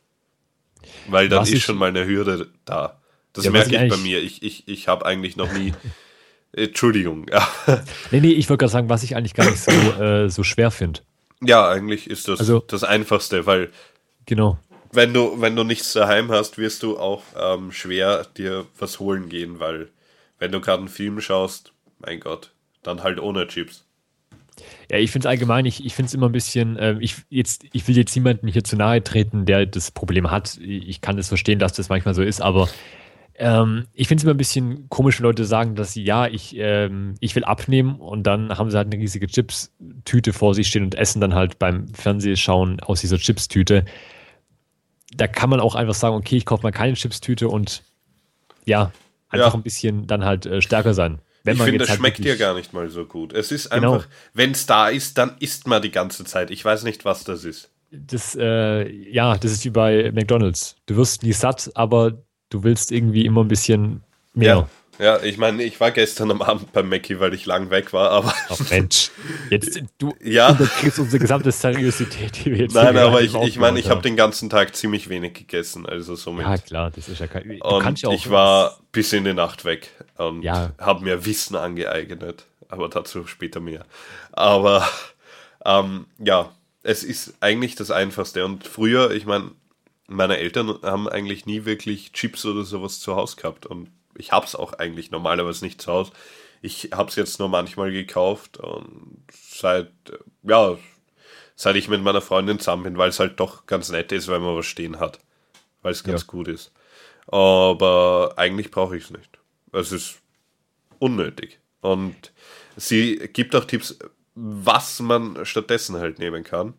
Weil dann was ist schon mal eine Hürde da. Das ja, merke ich, bei mir. Ich, ich, ich habe eigentlich noch nie. Entschuldigung. nee, nee, ich wollte gerade sagen, was ich eigentlich gar nicht so, äh, so schwer finde. Ja, eigentlich ist das also, das Einfachste, weil. Genau. Wenn du, wenn du nichts daheim hast, wirst du auch ähm, schwer dir was holen gehen, weil wenn du gerade einen Film schaust, mein Gott, dann halt ohne Chips. Ja, ich finde es allgemein, ich, ich finde es immer ein bisschen, äh, ich, jetzt, ich will jetzt niemanden hier zu nahe treten, der das Problem hat. Ich kann es das verstehen, dass das manchmal so ist, aber ähm, ich finde es immer ein bisschen komisch, wenn Leute sagen, dass sie, ja, ich, ähm, ich will abnehmen und dann haben sie halt eine riesige Chips-Tüte vor sich stehen und essen dann halt beim Fernsehschauen aus dieser Chips-Tüte. Da kann man auch einfach sagen, okay, ich kaufe mal keine Chips-Tüte und ja, einfach ja. ein bisschen dann halt äh, stärker sein. Wenn ich finde, das halt schmeckt dir gar nicht mal so gut. Es ist genau. einfach, wenn es da ist, dann isst man die ganze Zeit. Ich weiß nicht, was das ist. Das, äh, ja, das ist wie bei McDonalds. Du wirst nie satt, aber du willst irgendwie immer ein bisschen mehr. Ja. Ja, ich meine, ich war gestern am Abend beim Mackie, weil ich lang weg war, aber. Ach Mensch, jetzt du ja. unterkriegst unsere gesamte Seriosität, die wir jetzt Nein, aber ich, ich meine, ich habe den ganzen Tag ziemlich wenig gegessen, also somit. Ja, klar, das ist ja kein. Du und ja ich war bis in die Nacht weg und ja. habe mir Wissen angeeignet, aber dazu später mehr. Aber ähm, ja, es ist eigentlich das Einfachste und früher, ich meine, meine Eltern haben eigentlich nie wirklich Chips oder sowas zu Hause gehabt und ich habe es auch eigentlich normalerweise nicht zu Hause. Ich habe es jetzt nur manchmal gekauft und seit, ja, seit ich mit meiner Freundin zusammen bin, weil es halt doch ganz nett ist, wenn man was stehen hat. Weil es ganz ja. gut ist. Aber eigentlich brauche ich es nicht. Es ist unnötig. Und sie gibt auch Tipps, was man stattdessen halt nehmen kann.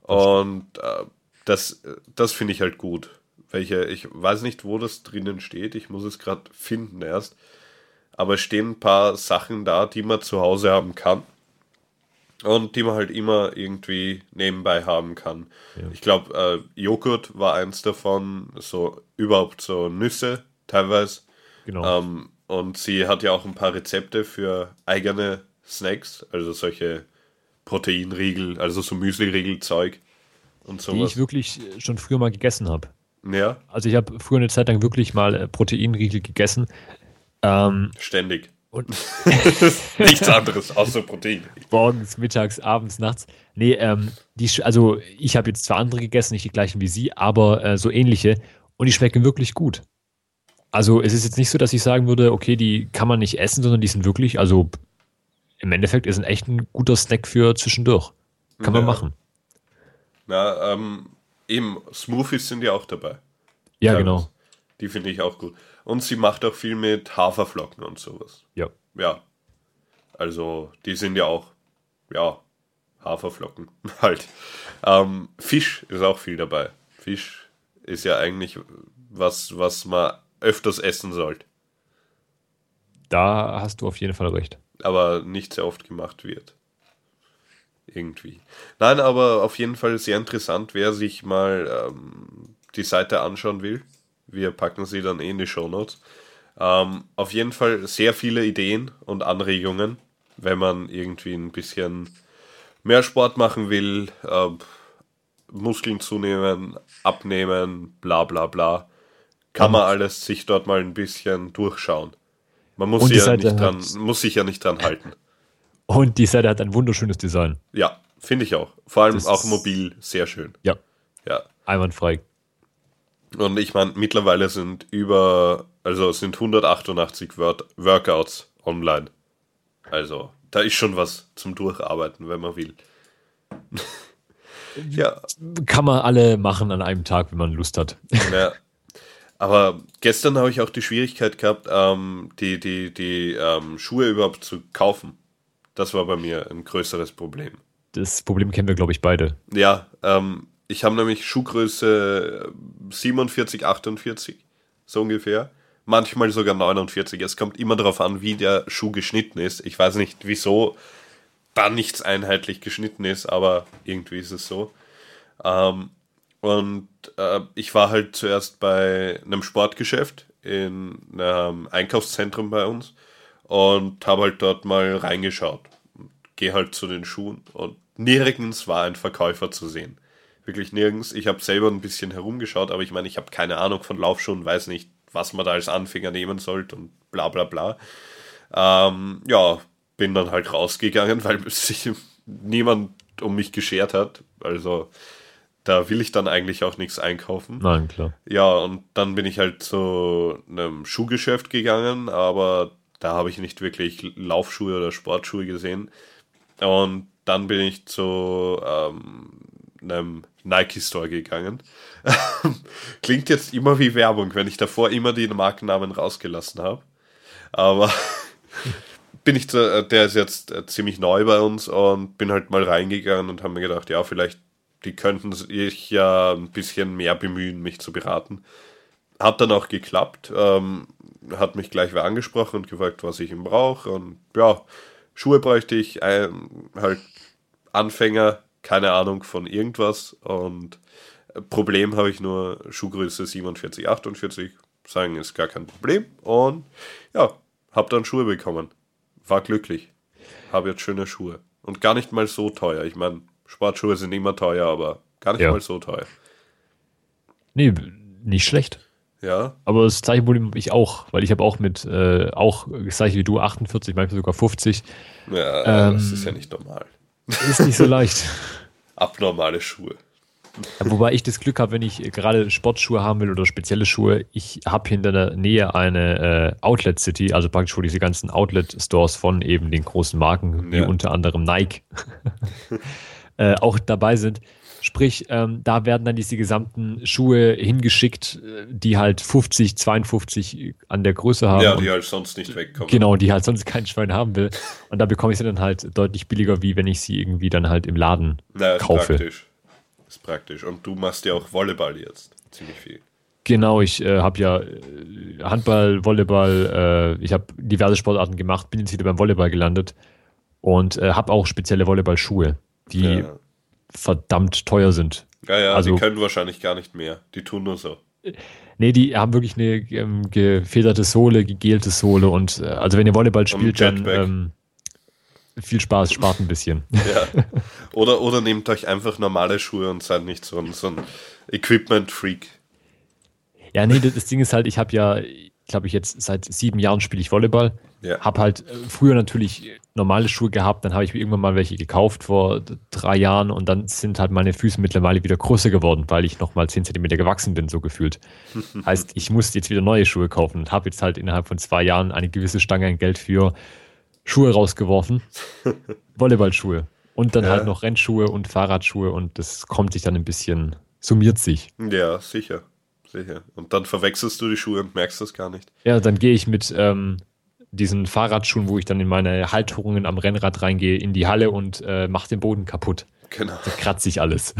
Und äh, das, das finde ich halt gut welche, ich weiß nicht, wo das drinnen steht, ich muss es gerade finden erst, aber es stehen ein paar Sachen da, die man zu Hause haben kann und die man halt immer irgendwie nebenbei haben kann. Ja. Ich glaube, äh, Joghurt war eins davon, so überhaupt so Nüsse teilweise. Genau. Ähm, und sie hat ja auch ein paar Rezepte für eigene Snacks, also solche Proteinriegel, also so Müsli-Riegel-Zeug. und die sowas. ich wirklich schon früher mal gegessen habe. Ja, Also ich habe früher eine Zeit lang wirklich mal äh, Proteinriegel gegessen. Ähm, ständig. und Nichts anderes außer Protein. morgens, mittags, abends, nachts. Nee, ähm, die, also ich habe jetzt zwar andere gegessen, nicht die gleichen wie Sie, aber äh, so ähnliche und die schmecken wirklich gut. Also es ist jetzt nicht so, dass ich sagen würde, okay, die kann man nicht essen, sondern die sind wirklich, also im Endeffekt ist ein echt ein guter Snack für zwischendurch. Kann man Ja. machen. Na, ähm, eben, Smoothies sind ja auch dabei. Ja, Teilweise. genau. Die finde ich auch gut. Und sie macht auch viel mit Haferflocken und sowas. Ja. Ja. Also, die sind ja auch, ja, Haferflocken halt. Ähm, Fisch ist auch viel dabei. Fisch ist ja eigentlich was, was man öfters essen sollte, Da hast du auf jeden Fall recht. aber nicht sehr oft gemacht wird. Irgendwie. Nein, aber auf jeden Fall sehr interessant, wer sich mal ähm, die Seite anschauen will. Wir packen sie dann eh in die Shownotes. Ähm, auf jeden Fall sehr viele Ideen und Anregungen, wenn man irgendwie ein bisschen mehr Sport machen will, äh, Muskeln zunehmen, abnehmen, bla bla bla. Kann man alles sich dort mal ein bisschen durchschauen. Man muss, ja nicht dran, muss sich ja nicht dran halten. Und die Seite hat ein wunderschönes Design. Ja, finde ich auch. Vor allem Das auch mobil sehr schön. Ja, Ja. einwandfrei. Und ich meine, mittlerweile sind über, also sind 188 Word Workouts online. Also, da ist schon was zum Durcharbeiten, wenn man will. ja, Kann man alle machen an einem Tag, wenn man Lust hat. ja. Aber gestern habe ich auch die Schwierigkeit gehabt, ähm, die, die, die ähm, Schuhe überhaupt zu kaufen. Das war bei mir ein größeres Problem. Das Problem kennen wir, glaube ich, beide. Ja, ähm, ich habe nämlich Schuhgröße 47, 48, so ungefähr. Manchmal sogar 49. Es kommt immer darauf an, wie der Schuh geschnitten ist. Ich weiß nicht, wieso da nichts einheitlich geschnitten ist, aber irgendwie ist es so. Ähm, und äh, ich war halt zuerst bei einem Sportgeschäft in einem Einkaufszentrum bei uns und habe halt dort mal reingeschaut. Gehe halt zu den Schuhen und nirgends war ein Verkäufer zu sehen. Wirklich nirgends. Ich habe selber ein bisschen herumgeschaut, aber ich meine, ich habe keine Ahnung von Laufschuhen, weiß nicht, was man da als Anfänger nehmen sollte und bla bla bla. Ähm, ja, bin dann halt rausgegangen, weil sich niemand um mich geschert hat. Also da will ich dann eigentlich auch nichts einkaufen. Nein, klar. Ja, und dann bin ich halt zu einem Schuhgeschäft gegangen, aber da habe ich nicht wirklich Laufschuhe oder Sportschuhe gesehen. Und dann bin ich zu ähm, einem Nike-Store gegangen. Klingt jetzt immer wie Werbung, wenn ich davor immer die Markennamen rausgelassen habe. Aber bin ich zu, äh, der ist jetzt äh, ziemlich neu bei uns und bin halt mal reingegangen und habe mir gedacht, ja, vielleicht die könnten sich ja ein bisschen mehr bemühen, mich zu beraten. Hat dann auch geklappt, ähm, hat mich gleich wer angesprochen und gefragt, was ich ihm brauche. Und ja, Schuhe bräuchte ich, ein, halt Anfänger, keine Ahnung von irgendwas. Und Problem habe ich nur Schuhgröße 47, 48, sagen ist gar kein Problem. Und ja, habe dann Schuhe bekommen, war glücklich, habe jetzt schöne Schuhe. Und gar nicht mal so teuer, ich meine, Sportschuhe sind immer teuer, aber gar nicht Ja. mal so teuer. Nee, nicht schlecht. Ja, Aber das gleiche Problem habe ich auch, weil ich habe auch mit, äh, auch das gleiche wie du, 48, manchmal sogar 50. ja das Ähm, ist ja nicht normal. Ist nicht so leicht. Abnormale Schuhe. Wobei ich das Glück habe, wenn ich gerade Sportschuhe haben will oder spezielle Schuhe, ich habe hier in der Nähe eine äh, Outlet City, also praktisch wo diese ganzen Outlet Stores von eben den großen Marken, wie Ja. unter anderem Nike, äh, auch dabei sind. Sprich, ähm, da werden dann diese gesamten Schuhe hingeschickt, äh, die halt 50, 52 an der Größe haben. Ja, die halt sonst nicht wegkommen. Genau, die halt sonst kein Schwein haben will. Und da bekomme ich sie dann halt deutlich billiger, wie wenn ich sie irgendwie dann halt im Laden Na, ist kaufe. praktisch. Ist praktisch. Und du machst ja auch Volleyball jetzt. Ziemlich viel. Genau, ich äh, habe ja äh, Handball, Volleyball, äh, ich habe diverse Sportarten gemacht, bin jetzt wieder beim Volleyball gelandet und äh, habe auch spezielle Volleyballschuhe, die Ja, verdammt teuer sind. ja, ja Also- die können wahrscheinlich gar nicht mehr. Die tun nur so. Nee, die haben wirklich eine ähm, gefederte Sohle, gegelte Sohle und äh, also wenn ihr Volleyball spielt, dann ähm, viel Spaß, spart ein bisschen. Ja. Oder, oder nehmt euch einfach normale Schuhe und seid nicht so ein, so ein Equipment-Freak. Ja, nee, das, das Ding ist halt, ich habe ja, glaube ich, jetzt seit sieben Jahren spiele ich Volleyball. Ja. Habe halt äh, früher natürlich normale Schuhe gehabt, dann habe ich mir irgendwann mal welche gekauft vor drei Jahren und dann sind halt meine Füße mittlerweile wieder größer geworden, weil ich nochmal 10 Zentimeter gewachsen bin, so gefühlt. heißt, ich musste jetzt wieder neue Schuhe kaufen und habe jetzt halt innerhalb von zwei Jahren eine gewisse Stange an Geld für Schuhe rausgeworfen. Volleyballschuhe. Und dann Ja. halt noch Rennschuhe und Fahrradschuhe und das kommt sich dann ein bisschen, summiert sich. Ja, sicher. Sicher. Und dann verwechselst du die Schuhe und merkst das gar nicht. Ja, dann gehe ich mit ähm, diesen Fahrradschuhen, wo ich dann in meine Halterungen am Rennrad reingehe, in die Halle und äh, mache den Boden kaputt. Genau. Da kratze ich alles.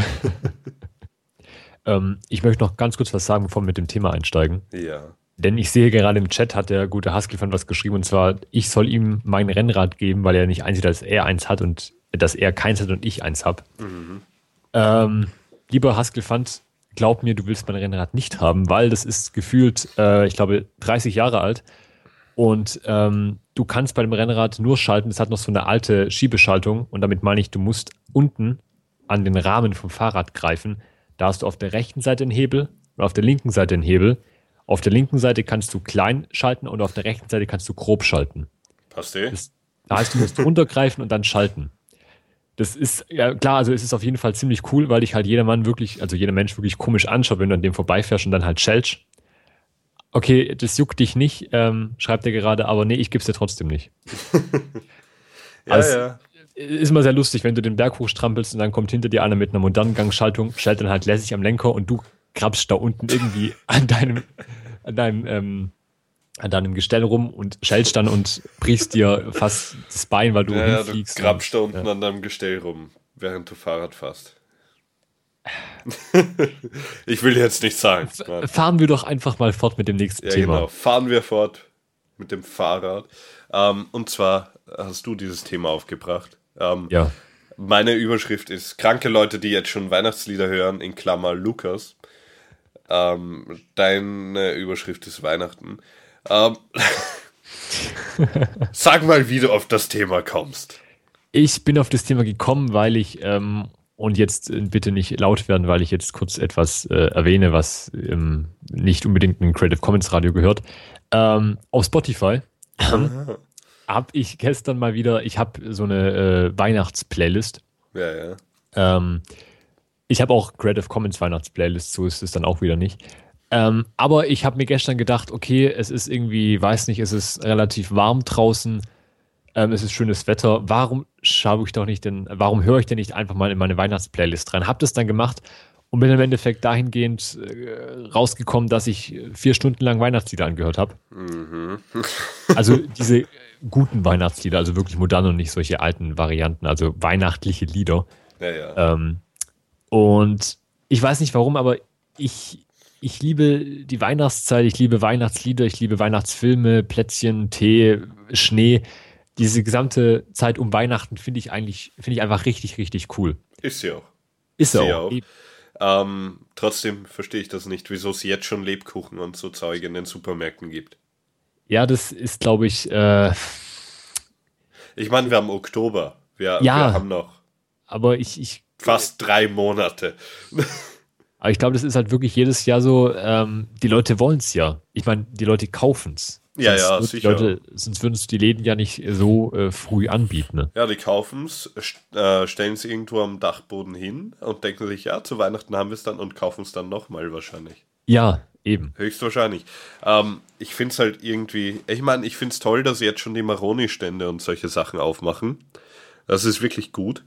ähm, ich möchte noch ganz kurz was sagen, bevor wir mit dem Thema einsteigen. Ja. Denn ich sehe gerade im Chat hat der gute Husky-Fan was geschrieben und zwar, ich soll ihm mein Rennrad geben, weil er nicht einsieht, dass er eins hat und dass er keins hat und ich eins habe. Ähm, lieber Haskell-Fand, glaub mir, du willst mein Rennrad nicht haben, weil das ist gefühlt, äh, ich glaube, 30 Jahre alt und ähm, du kannst bei dem Rennrad nur schalten, es hat noch so eine alte Schiebeschaltung und damit meine ich, du musst unten an den Rahmen vom Fahrrad greifen. Da hast du auf der rechten Seite einen Hebel und auf der linken Seite einen Hebel. Auf der linken Seite kannst du klein schalten und auf der rechten Seite kannst du grob schalten. Passt eh? Das, da heißt, du musst runtergreifen und dann schalten. Das ist, ja klar, also es ist auf jeden Fall ziemlich cool, weil dich halt jeder Mann wirklich, also jeder Mensch wirklich komisch anschaut, wenn du an dem vorbeifährst und dann halt scheltst. Okay, das juckt dich nicht, ähm, schreibt er gerade, aber nee, ich geb's dir trotzdem nicht. Ja, Also- ja. Ist immer sehr lustig, wenn du den Berg hochstrampelst und dann kommt hinter dir einer mit einer modernen Gangschaltung, stellt dann halt lässig am Lenker und du krabst da unten irgendwie an deinem, an deinem, ähm, an deinem Gestell rum und schellst dann und brichst dir fast das Bein, weil du Ja, ja, du hinfliegst. grabst da unten an deinem Gestell rum, während du Fahrrad fährst. ich will jetzt nicht sagen. Nein. Fahren wir doch einfach mal fort mit dem nächsten Ja, Thema. genau. Fahren wir fort mit dem Fahrrad. Ähm, und zwar hast du dieses Thema aufgebracht. Ähm, Ja. Meine Überschrift ist kranke Leute, die jetzt schon Weihnachtslieder hören, in Klammer Lukas. Ähm, deine Überschrift ist Weihnachten. Ähm, sag mal, wie du auf das Thema kommst. Ich bin auf das Thema gekommen, weil ich, ähm, und jetzt äh, bitte nicht laut werden, weil ich jetzt kurz etwas äh, erwähne, was ähm, nicht unbedingt ein Creative Commons Radio gehört. Ähm, auf Spotify habe ich gestern mal wieder, ich habe so eine äh, Weihnachtsplaylist. Ja, ja. Ähm, ich habe auch Creative Commons Weihnachtsplaylist, so ist es dann auch wieder nicht. Ähm, aber ich habe mir gestern gedacht, okay, es ist irgendwie, weiß nicht, es ist relativ warm draußen, ähm, es ist schönes Wetter. Warum schaue ich doch nicht denn, warum höre ich denn nicht einfach mal in meine Weihnachtsplaylist rein? Hab das dann gemacht und bin im Endeffekt dahingehend äh, rausgekommen, dass ich vier Stunden lang Weihnachtslieder angehört habe. also diese guten Weihnachtslieder, also wirklich moderne und nicht solche alten Varianten, also weihnachtliche Lieder. Ja, ja. Ähm, und ich weiß nicht warum, aber ich, ich liebe die Weihnachtszeit, ich liebe Weihnachtslieder, ich liebe Weihnachtsfilme, Plätzchen, Tee, Schnee. Diese gesamte Zeit um Weihnachten finde ich eigentlich, finde ich einfach richtig, richtig cool. Ist sie auch. Ist Sie auch. auch. Ähm, trotzdem verstehe ich das nicht, wieso es jetzt schon Lebkuchen und so Zeug in den Supermärkten gibt. Ja, das ist, glaube ich, äh, Ich meine, wir haben Oktober. Wir, Ja. wir haben noch aber ich, ich, fast drei Monate. aber ich glaube, das ist halt wirklich jedes Jahr so, ähm, die Leute wollen es ja. Ich meine, die Leute kaufen es. Ja, ja, die sicher. Leute, sonst würden es die Läden ja nicht so äh, früh anbieten. Ne? Ja, die kaufen es, äh, stellen es irgendwo am Dachboden hin und denken sich, ja, zu Weihnachten haben wir es dann und kaufen es dann nochmal wahrscheinlich. Ja, eben. Höchstwahrscheinlich. Ähm, ich finde es halt irgendwie, ich meine, ich finde es toll, dass sie jetzt schon die Maroni-Stände und solche Sachen aufmachen. Das ist wirklich gut,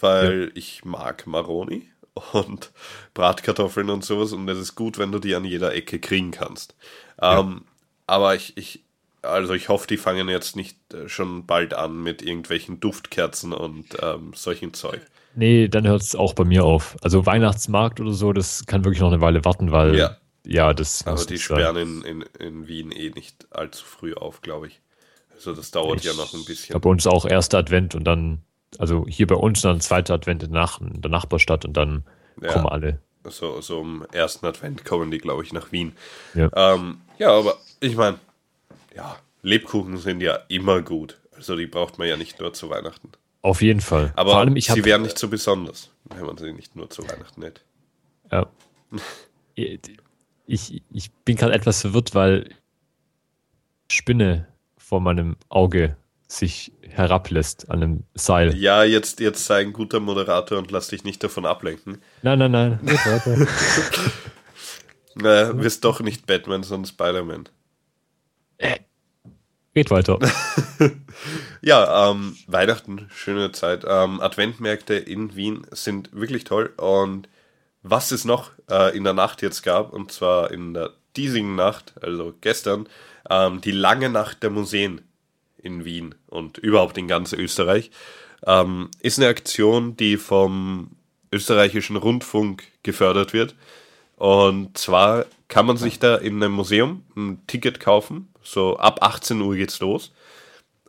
weil ich mag Maroni und Bratkartoffeln und sowas und es ist gut, wenn du die an jeder Ecke kriegen kannst. Ähm, Aber ich, ich, also ich hoffe, die fangen jetzt nicht äh, schon bald an mit irgendwelchen Duftkerzen und ähm, solchen Zeug. Nee, dann hört es auch bei mir auf. Also Weihnachtsmarkt oder so, das kann wirklich noch eine Weile warten, weil Ja. ja, das Aber muss die sperren in, in, in Wien eh nicht allzu früh auf, glaube ich. Also das dauert Ich ja noch ein bisschen. bei uns auch erster Advent und dann, also hier bei uns dann zweiter Advent in der Nachbarstadt und dann Ja. kommen alle. So, so am ersten Advent kommen die, glaube ich, nach Wien. Ja. Ähm, ja, aber ich meine, ja, Lebkuchen sind ja immer gut. Also die braucht man ja nicht nur zu Weihnachten. Auf jeden Fall. Aber Vor allem, ich sie wären nicht so besonders, wenn man sie nicht nur zu Weihnachten hätte. Ja. ich, ich bin gerade etwas verwirrt, weil Spinne vor meinem Auge sich herablässt an einem Seil. Ja, jetzt, jetzt sei ein guter Moderator und lass dich nicht davon ablenken. Nein, nein, nein. Nicht naja, wirst doch nicht Batman, sondern Spider-Man. Äh, geht weiter. ja, ähm, Weihnachten, schöne Zeit. Ähm, Adventmärkte in Wien sind wirklich toll. Und was es noch äh, in der Nacht jetzt gab, und zwar in der diesigen Nacht, also gestern, ähm, die lange Nacht der Museen in Wien und überhaupt in ganz Österreich, ähm, ist eine Aktion, die vom österreichischen Rundfunk gefördert wird. Und zwar kann man sich da in einem Museum ein Ticket kaufen, so ab 18 Uhr geht's los,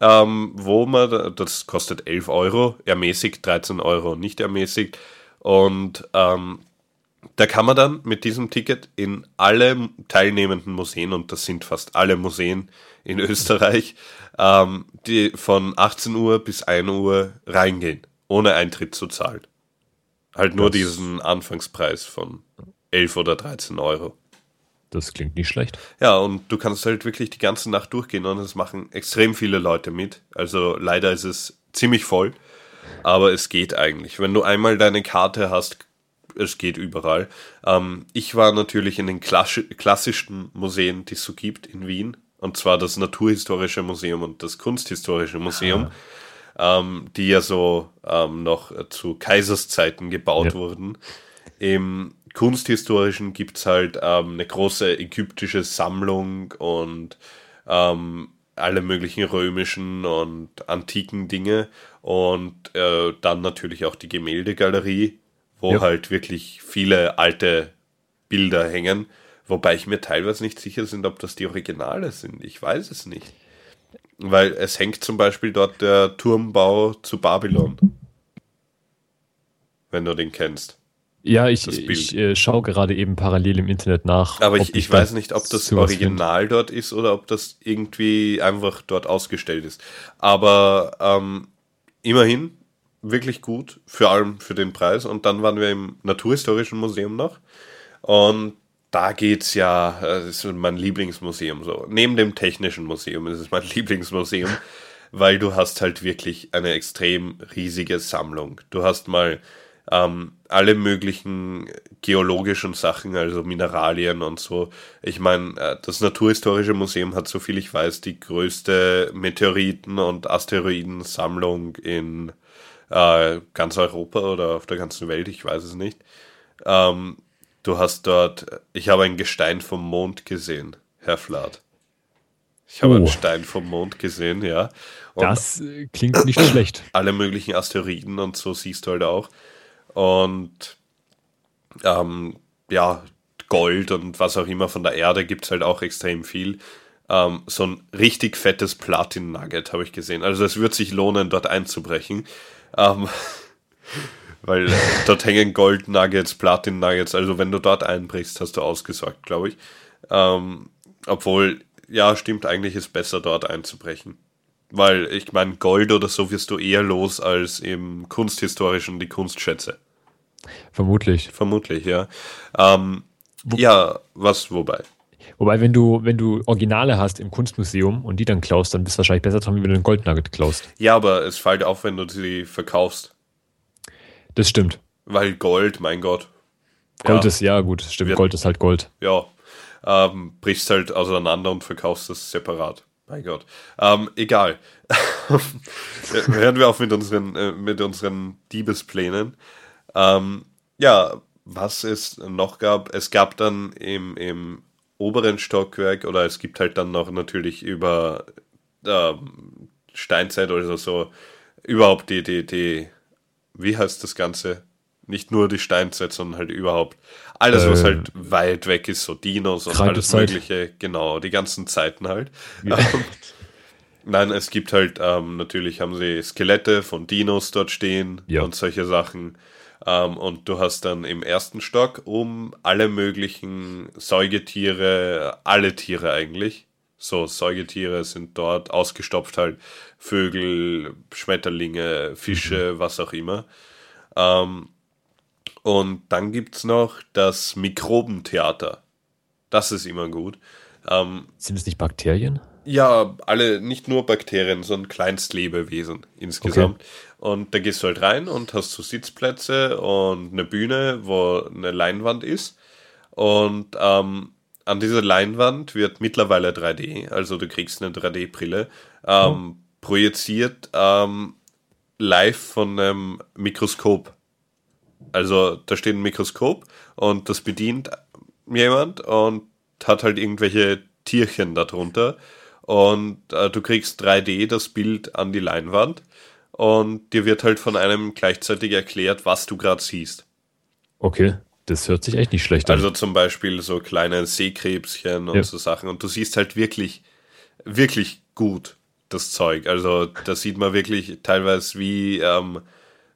ähm, wo man, das kostet 11 Euro, ermäßigt 13 Euro nicht ermäßigt. Und ähm, da kann man dann mit diesem Ticket in alle teilnehmenden Museen, und das sind fast alle Museen in Österreich, ähm, die von 18 Uhr bis 1 Uhr reingehen, ohne Eintritt zu zahlen. Halt nur das diesen Anfangspreis von 11 oder 13 Euro. Das klingt nicht schlecht. Ja, und du kannst halt wirklich die ganze Nacht durchgehen und es machen extrem viele Leute mit. Also leider ist es ziemlich voll, aber es geht eigentlich. Wenn du einmal deine Karte hast, es geht überall. Ähm, ich war natürlich in den klassischsten Museen, die es so gibt in Wien und zwar das Naturhistorische Museum und das Kunsthistorische Museum, ah. ähm, die ja so ähm, noch zu Kaiserszeiten gebaut ja. wurden. Im Kunsthistorischen gibt es halt ähm, eine große ägyptische Sammlung und ähm, alle möglichen römischen und antiken Dinge und äh, dann natürlich auch die Gemäldegalerie, wo ja. halt wirklich viele alte Bilder hängen Wobei ich mir teilweise nicht sicher bin, ob das die Originale sind. Ich weiß es nicht. Weil es hängt zum Beispiel dort der Turmbau zu Babylon. Wenn du den kennst. Ja, ich, ich äh, schaue gerade eben parallel im Internet nach. Aber ich, ich weiß nicht, ob das Original dort ist oder ob das irgendwie einfach dort ausgestellt ist. Aber ähm, immerhin wirklich gut, vor allem für den Preis. Und dann waren wir im Naturhistorischen Museum noch. Und da geht's ja, das ist mein Lieblingsmuseum so. Neben dem Technischen Museum ist es mein Lieblingsmuseum, weil du hast halt wirklich eine extrem riesige Sammlung. Du hast mal ähm, alle möglichen geologischen Sachen, also Mineralien und so. Ich meine, äh, das Naturhistorische Museum hat, so viel ich weiß, die größte Meteoriten- und Asteroidensammlung in äh, ganz Europa oder auf der ganzen Welt, ich weiß es nicht. Ähm, Du hast dort, ich habe ein Gestein vom Mond gesehen, Herr Flath. Ich habe oh. einen Stein vom Mond gesehen, ja. Und das äh, klingt nicht schlecht. Alle möglichen Asteroiden und so siehst du halt auch. Und ähm, ja, Gold und was auch immer von der Erde gibt es halt auch extrem viel. Ähm, so ein richtig fettes Platin-Nugget habe ich gesehen. Also es wird sich lohnen, dort einzubrechen. Ähm, weil äh, dort hängen Gold Nuggets, Platin Nuggets, also wenn du dort einbrichst, hast du ausgesorgt, glaube ich. Ähm, obwohl, ja, stimmt, eigentlich ist besser dort einzubrechen. Weil ich meine, Gold oder so wirst du eher los als im Kunsthistorischen die Kunstschätze. Vermutlich. Vermutlich, ja. Ähm, ja, was, wobei? Wobei, wenn du, wenn du Originale hast im Kunstmuseum und die dann klaust, dann bist du wahrscheinlich besser dran, wie wenn du einen Goldnugget klaust. Ja, aber es fällt auf, wenn du sie verkaufst. Das stimmt. Weil Gold, mein Gott. Gold ja. ist, ja gut, stimmt. Wird, Gold ist halt Gold. Ja. Ähm, brichst halt auseinander und verkaufst es separat. Mein Gott. Ähm, egal. Hören wir auf mit unseren, äh, mit unseren Diebesplänen. Ähm, ja, was es noch gab, es gab dann im, im oberen Stockwerk oder es gibt halt dann noch natürlich über ähm, Steinzeit oder so überhaupt die, die, die wie heißt das Ganze? Nicht nur die Steinzeit, sondern halt überhaupt alles, was äh, halt weit weg ist, so Dinos und alles Mögliche, genau, die ganzen Zeiten halt. Ja. Nein, es gibt halt, ähm, natürlich haben sie Skelette von Dinos dort stehen ja. und solche Sachen. Ähm, und du hast dann im ersten Stock um alle möglichen Säugetiere, alle Tiere eigentlich, So Säugetiere sind dort ausgestopft halt. Vögel, Schmetterlinge, Fische, was auch immer. Ähm, und dann gibt es noch das Mikrobentheater. Das ist immer gut. Ähm, Sind es nicht Bakterien? Ja, alle, nicht nur Bakterien, sondern Kleinstlebewesen insgesamt. Okay. Und da gehst du halt rein und hast so Sitzplätze und eine Bühne, wo eine Leinwand ist. Und ähm, an dieser Leinwand wird mittlerweile 3D, also du kriegst eine 3D-Brille, ähm, oh. projiziert ähm, live von einem Mikroskop. Also da steht ein Mikroskop und das bedient jemand und hat halt irgendwelche Tierchen darunter. Und äh, du kriegst 3D das Bild an die Leinwand und dir wird halt von einem gleichzeitig erklärt, was du gerade siehst. Okay, das hört sich echt nicht schlecht an. Also zum Beispiel so kleine Seekrebschen und ja. so Sachen. Und du siehst halt wirklich, wirklich gut das Zeug. Also da sieht man wirklich teilweise wie, ähm,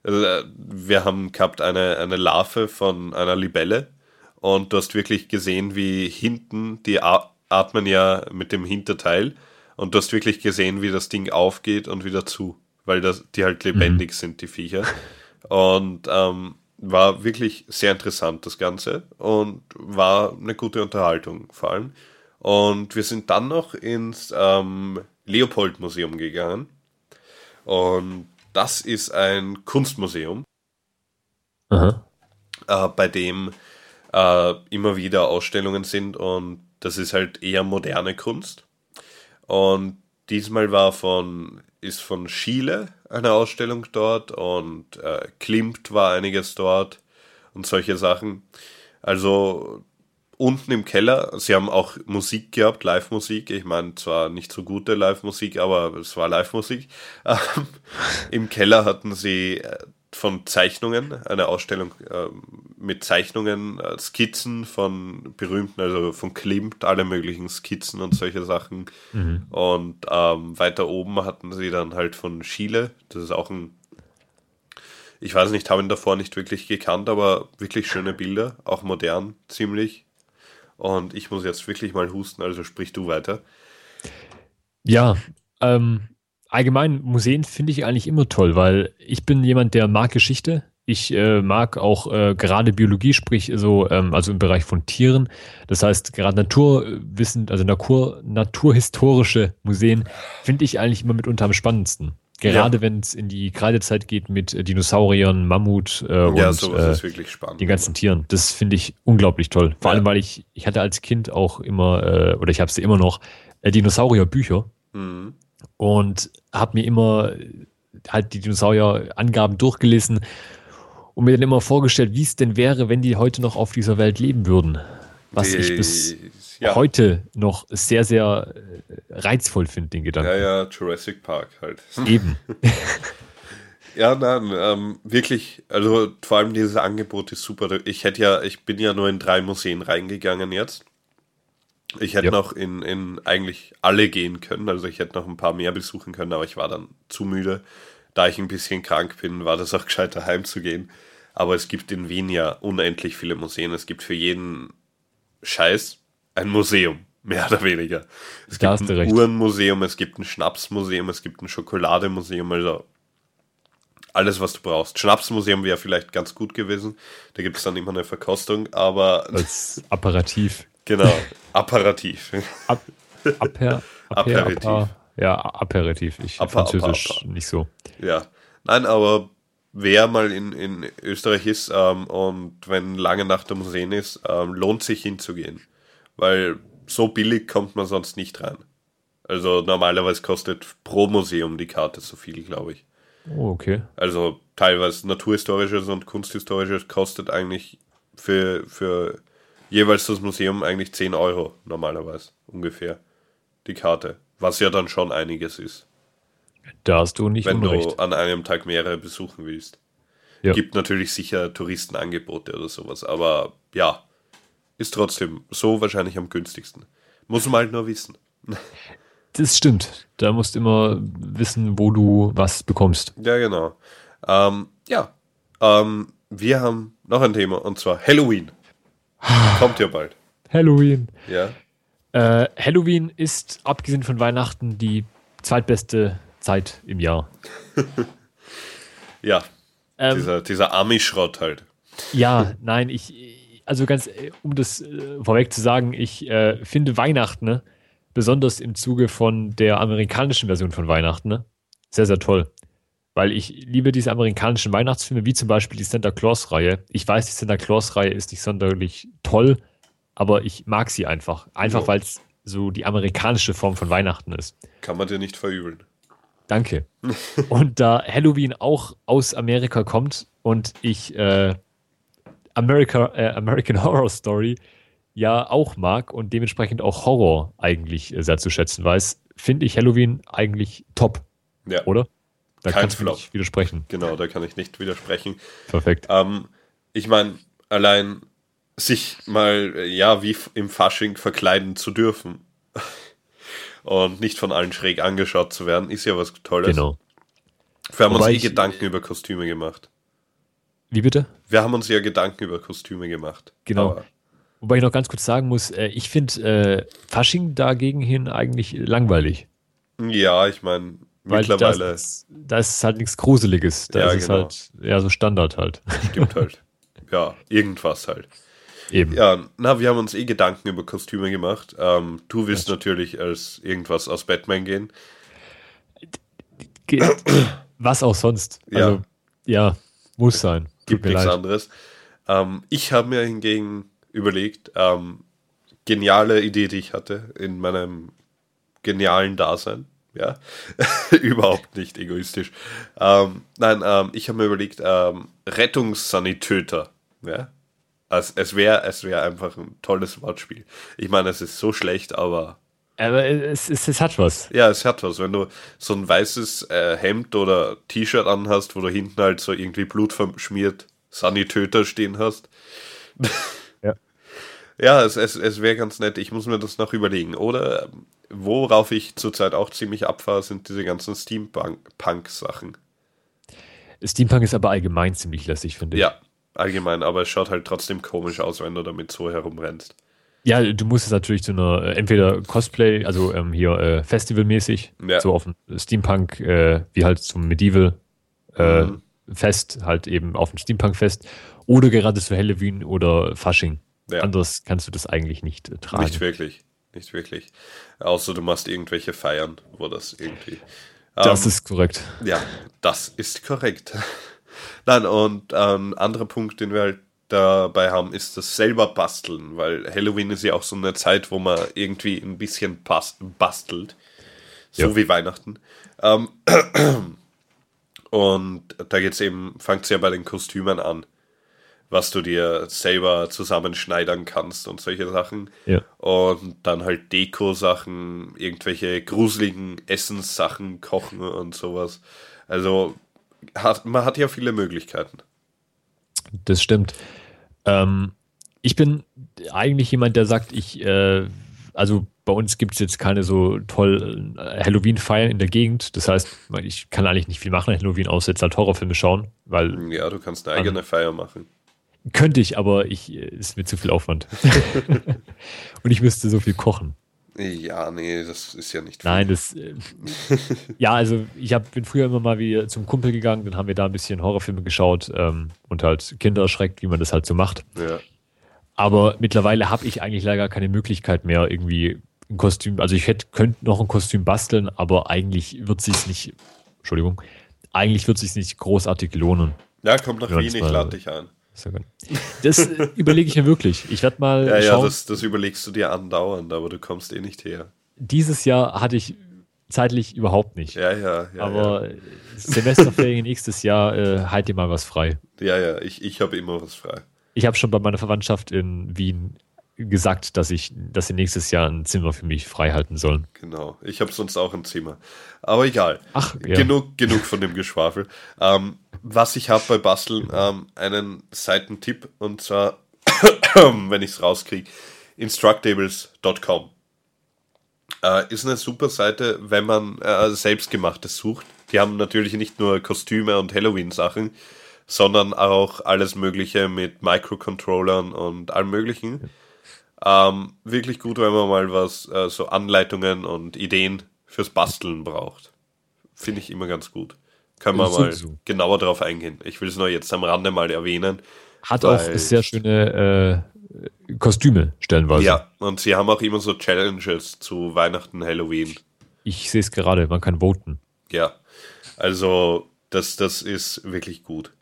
äh, wir haben gehabt eine, eine Larve von einer Libelle und du hast wirklich gesehen, wie hinten, die atmen ja mit dem Hinterteil und du hast wirklich gesehen, wie das Ding aufgeht und wieder zu, weil das, die halt lebendig mhm. sind, die Viecher. Und ähm, war wirklich sehr interessant, das Ganze, und war eine gute Unterhaltung vor allem. Und wir sind dann noch ins ähm, Leopold-Museum gegangen. Und das ist ein Kunstmuseum, äh, bei dem äh, immer wieder Ausstellungen sind und das ist halt eher moderne Kunst. Und diesmal war von, ist von Schiele eine Ausstellung dort und äh, Klimt war einiges dort und solche Sachen. Also unten im Keller, sie haben auch Musik gehabt, Live-Musik. Ich meine, zwar nicht so gute Live-Musik, aber es war Live-Musik. Im Keller hatten sie äh, von Zeichnungen, eine Ausstellung äh, mit Zeichnungen, äh, Skizzen von berühmten, also von Klimt, alle möglichen Skizzen und solche Sachen. Mhm. Und ähm, weiter oben hatten sie dann halt von Schiele, das ist auch ein, ich weiß nicht, habe ihn davor nicht wirklich gekannt, aber wirklich schöne Bilder, auch modern, ziemlich. Und ich muss jetzt wirklich mal husten, also sprich du weiter. Ja, ähm, allgemein Museen finde ich eigentlich immer toll, weil ich bin jemand, der mag Geschichte. Ich äh, mag auch äh, gerade Biologie, sprich so, ähm, also im Bereich von Tieren. Das heißt, gerade Naturwissen, also Natur, naturhistorische Museen finde ich eigentlich immer mitunter am spannendsten. Gerade ja. wenn es in die Kreidezeit geht mit äh, Dinosauriern, Mammut äh, ja, und äh, den ganzen Tieren. Das finde ich unglaublich toll. Vor ja. allem, weil ich, ich hatte als Kind auch immer, äh, oder ich habe sie immer noch, äh, Dinosaurierbücher. Mhm und habe mir immer halt die Dinosaurier-Angaben durchgelesen und mir dann immer vorgestellt, wie es denn wäre, wenn die heute noch auf dieser Welt leben würden. Was ich bis ja. heute noch sehr, sehr äh, reizvoll finde, den Gedanken. Ja, ja, Jurassic Park halt. Eben. ja, nein, ähm, wirklich, also vor allem dieses Angebot ist super. Ich hätte ja, ich bin ja nur in drei Museen reingegangen jetzt. Ich hätte ja. noch in, in eigentlich alle gehen können, also ich hätte noch ein paar mehr besuchen können, aber ich war dann zu müde. Da ich ein bisschen krank bin, war das auch gescheiter heimzugehen. Aber es gibt in Wien ja unendlich viele Museen. Es gibt für jeden Scheiß ein Museum, mehr oder weniger. Es da gibt ein recht. Uhrenmuseum, es gibt ein Schnapsmuseum, es gibt ein Schokolademuseum, also alles, was du brauchst. Schnapsmuseum wäre vielleicht ganz gut gewesen. Da gibt es dann immer eine Verkostung, aber. Als Apparativ. Genau, Apparativ. Ap Aper, Aper, Aperitif. Aper, ja, Aperitif. Ich Aper, Französisch nicht so. Ja, nein, aber wer mal in, in Österreich ist ähm, und wenn lange nach der Museen ist, ähm, lohnt sich hinzugehen. Weil so billig kommt man sonst nicht rein. Also normalerweise kostet pro Museum die Karte so viel, glaube ich. Oh, okay. Also teilweise naturhistorisches und kunsthistorisches kostet eigentlich für, für jeweils das Museum eigentlich 10 Euro normalerweise ungefähr die Karte, was ja dann schon einiges ist. Da hast du nicht Wenn unrecht. du an einem Tag mehrere besuchen willst. Ja. Gibt natürlich sicher Touristenangebote oder sowas, aber ja, ist trotzdem so wahrscheinlich am günstigsten. Muss man halt nur wissen. Das stimmt. Da musst du immer wissen, wo du was bekommst. Ja, genau. Ähm, ja, ähm, wir haben noch ein Thema und zwar Halloween. Kommt ja bald. Halloween. Ja. Äh, Halloween ist, abgesehen von Weihnachten, die zweitbeste Zeit im Jahr. ja, ähm, dieser, dieser Ami-Schrott halt. Ja, nein, ich, also ganz, um das äh, vorweg zu sagen, ich äh, finde Weihnachten, ne, besonders im Zuge von der amerikanischen Version von Weihnachten, ne, sehr, sehr toll. Weil ich liebe diese amerikanischen Weihnachtsfilme, wie zum Beispiel die Santa Claus-Reihe. Ich weiß, die Santa Claus-Reihe ist nicht sonderlich toll, aber ich mag sie einfach. Einfach, ja. weil es so die amerikanische Form von Weihnachten ist. Kann man dir nicht verübeln. Danke. und da Halloween auch aus Amerika kommt und ich äh, America, äh, American Horror Story ja auch mag und dementsprechend auch Horror eigentlich äh, sehr zu schätzen weiß, finde ich Halloween eigentlich top. Ja. Oder? Da Kein kannst du nicht widersprechen. Genau, da kann ich nicht widersprechen. Perfekt. Ähm, ich meine, allein sich mal, ja, wie im Fasching verkleiden zu dürfen und nicht von allen schräg angeschaut zu werden, ist ja was Tolles. Genau. Wir haben Wobei uns eh Gedanken über Kostüme gemacht. Wie bitte? Wir haben uns ja Gedanken über Kostüme gemacht. Genau. Aber Wobei ich noch ganz kurz sagen muss, äh, ich finde äh, Fasching dagegen hin eigentlich langweilig. Ja, ich meine, Mittlerweile. Das, das ist halt nichts Gruseliges. Da ja, ist genau. es halt eher so Standard halt. Stimmt halt. Ja, irgendwas halt. Eben. Ja, na, wir haben uns eh Gedanken über Kostüme gemacht. Ähm, du willst ja. natürlich als irgendwas aus Batman gehen. Was auch sonst. Also, ja, ja muss sein. Gibt nichts leid. anderes. Ähm, ich habe mir hingegen überlegt, ähm, geniale Idee, die ich hatte in meinem genialen Dasein ja, überhaupt nicht egoistisch. Ähm, nein, ähm, ich habe mir überlegt, ähm, Rettungssanitöter, ja, also es wäre es wär einfach ein tolles Wortspiel. Ich meine, es ist so schlecht, aber. Aber es, es, es hat was. Ja, es hat was. Wenn du so ein weißes äh, Hemd oder T-Shirt anhast, wo du hinten halt so irgendwie blutverschmiert Sanitöter stehen hast. Ja. ja, es, es, es wäre ganz nett. Ich muss mir das noch überlegen. Oder worauf ich zurzeit auch ziemlich abfahre, sind diese ganzen Steampunk-Sachen. Steampunk ist aber allgemein ziemlich lässig, finde ich. Ja, allgemein, aber es schaut halt trotzdem komisch aus, wenn du damit so herumrennst. Ja, du musst es natürlich zu einer, äh, entweder Cosplay, also ähm, hier äh, Festivalmäßig, ja. so auf dem Steampunk, äh, wie halt zum Medieval äh, mhm. Fest, halt eben auf dem Steampunk-Fest, oder gerade zu Halloween oder Fasching. Ja. Anders kannst du das eigentlich nicht äh, tragen. Nicht wirklich nicht wirklich. Außer du machst irgendwelche Feiern, wo das irgendwie. Das ähm, ist korrekt. Ja, das ist korrekt. Nein, und ein ähm, anderer Punkt, den wir halt dabei haben, ist das selber basteln, weil Halloween ist ja auch so eine Zeit, wo man irgendwie ein bisschen bastelt. So ja. wie Weihnachten. Ähm, und da geht's eben, fängt es ja bei den Kostümen an was du dir selber zusammenschneidern kannst und solche Sachen. Ja. Und dann halt Deko-Sachen, irgendwelche gruseligen Essenssachen kochen und sowas. Also hat, man hat ja viele Möglichkeiten. Das stimmt. Ähm, ich bin eigentlich jemand, der sagt, ich, äh, also bei uns gibt es jetzt keine so toll äh, Halloween-Feiern in der Gegend. Das heißt, ich kann eigentlich nicht viel machen an Halloween, außer jetzt halt Horrorfilme schauen. Weil ja, du kannst eine eigene Feier machen. Könnte ich, aber ich äh, ist mir zu viel Aufwand. und ich müsste so viel kochen. Ja, nee, das ist ja nicht viel. Nein, das. Äh, ja, also ich hab, bin früher immer mal wieder zum Kumpel gegangen, dann haben wir da ein bisschen Horrorfilme geschaut ähm, und halt Kinder erschreckt, wie man das halt so macht. Ja. Aber mittlerweile habe ich eigentlich leider keine Möglichkeit mehr, irgendwie ein Kostüm. Also ich hätte, könnte noch ein Kostüm basteln, aber eigentlich wird sich nicht. Entschuldigung. Eigentlich wird sich nicht großartig lohnen. Ja, kommt nach Wien, ich lade dich ein. Das überlege ich mir wirklich. Ich werde mal. Ja, schauen. ja, das, das überlegst du dir andauernd, aber du kommst eh nicht her. Dieses Jahr hatte ich zeitlich überhaupt nicht. Ja, ja, ja. Aber ja. Semesterferien nächstes Jahr, äh, halt dir mal was frei. Ja, ja, ich, ich habe immer was frei. Ich habe schon bei meiner Verwandtschaft in Wien gesagt, dass ich, dass sie nächstes Jahr ein Zimmer für mich frei halten sollen. Genau. Ich habe sonst auch ein Zimmer. Aber egal. Ach, ja. genug, genug von dem Geschwafel. Ähm, was ich habe bei Basteln, ähm, einen Seitentipp und zwar, wenn ich es rauskriege, instructables.com. Äh, ist eine super Seite, wenn man äh, selbstgemachtes sucht. Die haben natürlich nicht nur Kostüme und Halloween-Sachen, sondern auch alles Mögliche mit Microcontrollern und allem Möglichen. Ähm, wirklich gut, wenn man mal was, äh, so Anleitungen und Ideen fürs Basteln braucht. Finde ich immer ganz gut. Können wir mal so. genauer darauf eingehen. Ich will es nur jetzt am Rande mal erwähnen. Hat auch sehr schöne äh, Kostüme stellenweise. Ja, und sie haben auch immer so Challenges zu Weihnachten, Halloween. Ich sehe es gerade, man kann voten. Ja, also das, das ist wirklich gut.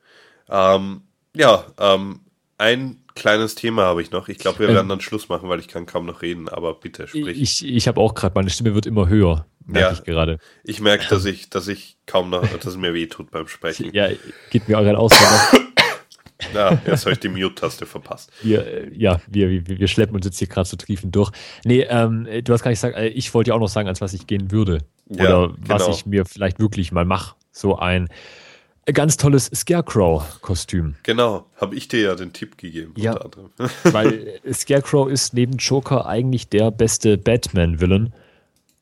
Ähm, ja, ähm, ein kleines Thema habe ich noch. Ich glaube, wir ähm, werden dann Schluss machen, weil ich kann kaum noch reden, aber bitte sprich. Ich, ich habe auch gerade, meine Stimme wird immer höher, merke ja, ich gerade. Ich merke, dass ich, dass ich kaum noch, dass es mir weh tut beim Sprechen. Ja, geht mir auch gerade aus. Ja, jetzt habe ich die Mute-Taste verpasst. Wir, äh, ja, wir, wir, wir schleppen uns jetzt hier gerade so triefend durch. Nee, ähm, du hast gar nicht gesagt, äh, ich wollte ja auch noch sagen, als was ich gehen würde. Oder ja, genau. was ich mir vielleicht wirklich mal mache. So ein ganz tolles Scarecrow-Kostüm. Genau, habe ich dir ja den Tipp gegeben. Ja, weil Scarecrow ist neben Joker eigentlich der beste Batman-Villain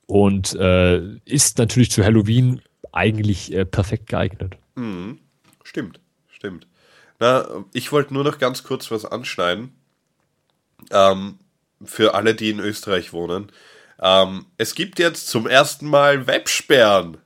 und äh, ist natürlich zu Halloween eigentlich äh, perfekt geeignet. Mhm. Stimmt, stimmt. Na, ich wollte nur noch ganz kurz was anschneiden. Ähm, für alle, die in Österreich wohnen. Ähm, es gibt jetzt zum ersten Mal Websperren.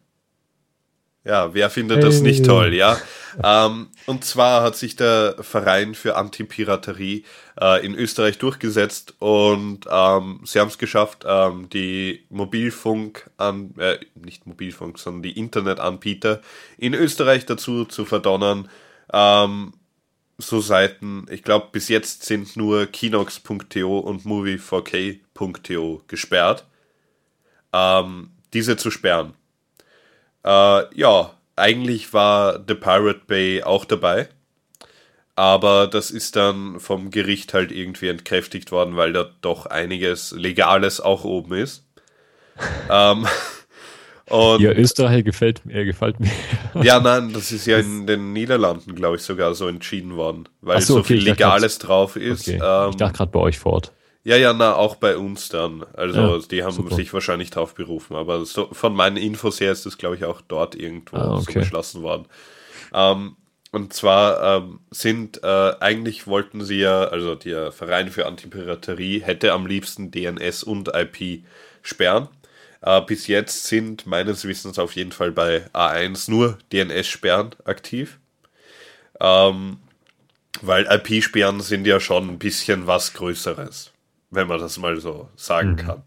Ja, wer findet das nicht toll, ja? ähm, und zwar hat sich der Verein für Antipiraterie äh, in Österreich durchgesetzt und ähm, sie haben es geschafft, ähm, die Mobilfunk an, äh, nicht Mobilfunk, sondern die Internetanbieter in Österreich dazu zu verdonnern, ähm, so Seiten, ich glaube bis jetzt sind nur Kinox.to und Movie4K.to gesperrt, ähm, diese zu sperren. Äh, ja, eigentlich war The Pirate Bay auch dabei. Aber das ist dann vom Gericht halt irgendwie entkräftigt worden, weil da doch einiges Legales auch oben ist. ähm, und ja, Österreich gefällt mir, gefällt mir. ja, nein, das ist ja in den Niederlanden, glaube ich, sogar so entschieden worden, weil so, okay, so viel Legales drauf ist. Okay. Ähm, ich dachte gerade bei euch vor Ort. Ja, ja, na, auch bei uns dann. Also, ja, die haben super. sich wahrscheinlich drauf berufen. Aber so, von meinen Infos her ist das, glaube ich, auch dort irgendwo ah, okay. so beschlossen worden. Ähm, und zwar ähm, sind, äh, eigentlich wollten sie ja, also der Verein für Antipiraterie hätte am liebsten DNS und IP sperren. Äh, bis jetzt sind meines Wissens auf jeden Fall bei A1 nur DNS-Sperren aktiv. Ähm, weil IP-Sperren sind ja schon ein bisschen was Größeres wenn man das mal so sagen mhm. kann.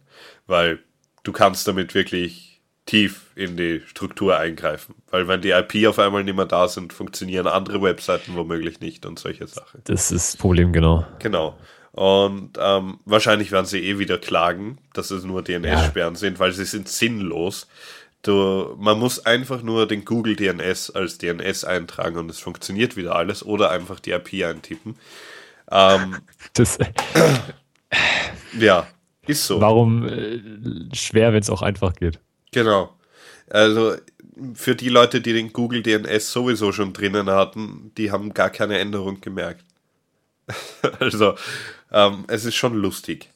Weil du kannst damit wirklich tief in die Struktur eingreifen. Weil wenn die IP auf einmal nicht mehr da sind, funktionieren andere Webseiten womöglich nicht und solche Sachen. Das ist das Problem, genau. Genau. Und ähm, wahrscheinlich werden sie eh wieder klagen, dass es nur DNS-Sperren ja. sind, weil sie sind sinnlos. Du, man muss einfach nur den Google DNS als DNS eintragen und es funktioniert wieder alles oder einfach die IP eintippen. Ähm, das, ja, ist so. Warum äh, schwer, wenn es auch einfach geht? Genau. Also für die Leute, die den Google DNS sowieso schon drinnen hatten, die haben gar keine Änderung gemerkt. also ähm, es ist schon lustig.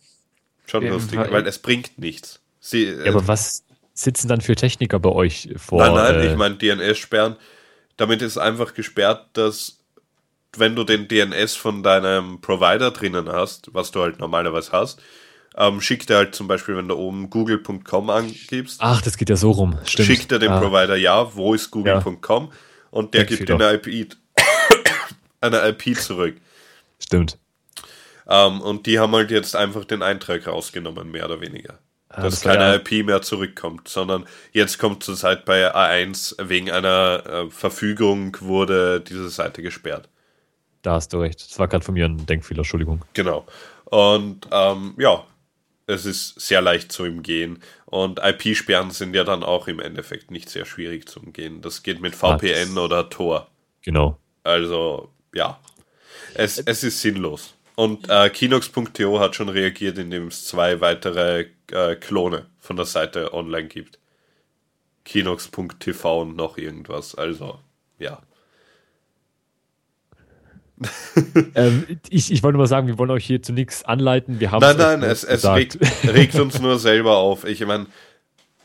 Schon ja, lustig, weil es bringt nichts. Sie, ja, aber äh, was sitzen dann für Techniker bei euch vor? Nein, nein, äh, ich meine DNS sperren. Damit ist einfach gesperrt, dass wenn du den DNS von deinem Provider drinnen hast, was du halt normalerweise hast, ähm, schickt er halt zum Beispiel, wenn du oben google.com angibst. Ach, das geht ja so rum. Stimmt. Schickt er dem ah. Provider, ja, wo ist google.com? Ja. Und der gibt dir eine IP, eine IP zurück. Stimmt. Ähm, und die haben halt jetzt einfach den Eintrag rausgenommen, mehr oder weniger. Ah, dass das keine ja. IP mehr zurückkommt, sondern jetzt kommt zur Zeit bei A1 wegen einer äh, Verfügung wurde diese Seite gesperrt. Da hast du recht. Das war gerade von mir ein Denkfehler, Entschuldigung. Genau. Und ähm, ja, es ist sehr leicht zu umgehen. Und IP-Sperren sind ja dann auch im Endeffekt nicht sehr schwierig zu umgehen. Das geht mit VPN ah, oder Tor. Genau. Also, ja. Es, es ist sinnlos. Und äh, Kinox.to hat schon reagiert, indem es zwei weitere äh, Klone von der Seite online gibt. Kinox.tv und noch irgendwas. Also, ja. ähm, ich, ich wollte nur mal sagen, wir wollen euch hier zu nichts anleiten. Wir haben nein, nein, es, es regt, regt, uns nur selber auf. Ich meine,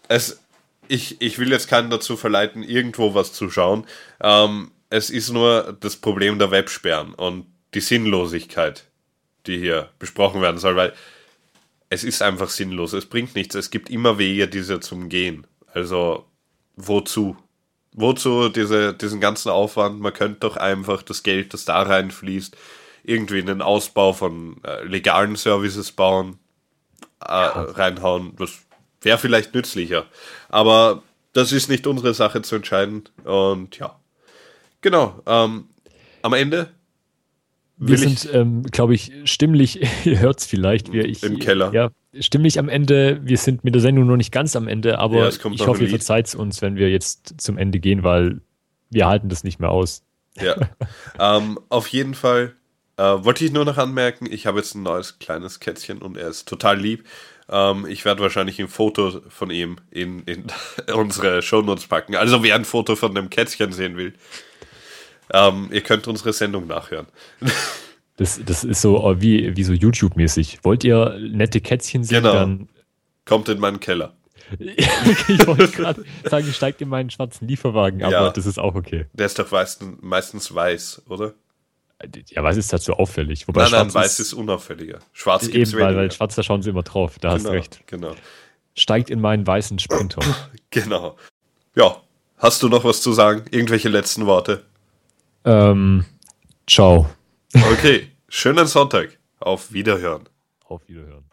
es, ich, ich will jetzt keinen dazu verleiten, irgendwo was zu schauen. Ähm, es ist nur das Problem der Websperren und die Sinnlosigkeit die hier besprochen werden soll, weil es ist einfach sinnlos. Es bringt nichts. Es gibt immer Wege, diese zum Gehen. Also, wozu? Wozu diese, diesen ganzen Aufwand? Man könnte doch einfach das Geld, das da reinfließt, irgendwie in den Ausbau von äh, legalen Services bauen, äh, ja. reinhauen. Das wäre vielleicht nützlicher. Aber das ist nicht unsere Sache zu entscheiden. Und ja. Genau. Ähm, am Ende. Wir sind, ähm, glaube ich, stimmlich, ihr hört es vielleicht. Wir, ich, Im Keller. Ja, stimmlich am Ende. Wir sind mit der Sendung noch nicht ganz am Ende, aber ja, ich hoffe, ihr verzeiht es uns, wenn wir jetzt zum Ende gehen, weil wir halten das nicht mehr aus. Ja. ähm, auf jeden Fall äh, wollte ich nur noch anmerken, ich habe jetzt ein neues kleines Kätzchen und er ist total lieb. Ähm, ich werde wahrscheinlich ein Foto von ihm in, in unsere Shownotes packen. Also wer ein Foto von dem Kätzchen sehen will, ähm, ihr könnt unsere Sendung nachhören. Das, das ist so äh, wie, wie so YouTube-mäßig. Wollt ihr nette Kätzchen sehen? Genau. Dann Kommt in meinen Keller. ich wollte gerade sagen, steigt in meinen schwarzen Lieferwagen, aber ja, das ist auch okay. Der ist doch meistens, meistens weiß, oder? Ja, weiß ist dazu auffällig. Wobei nein, nein, weiß ist, unauffälliger. Schwarz gibt es weil, weil schwarz, da schauen sie immer drauf. Da genau, hast recht. Genau. Steigt in meinen weißen Sprinter. genau. Ja, hast du noch was zu sagen? Irgendwelche letzten Worte? Ähm, ciao. Okay, schönen Sonntag. Auf Wiederhören. Auf Wiederhören.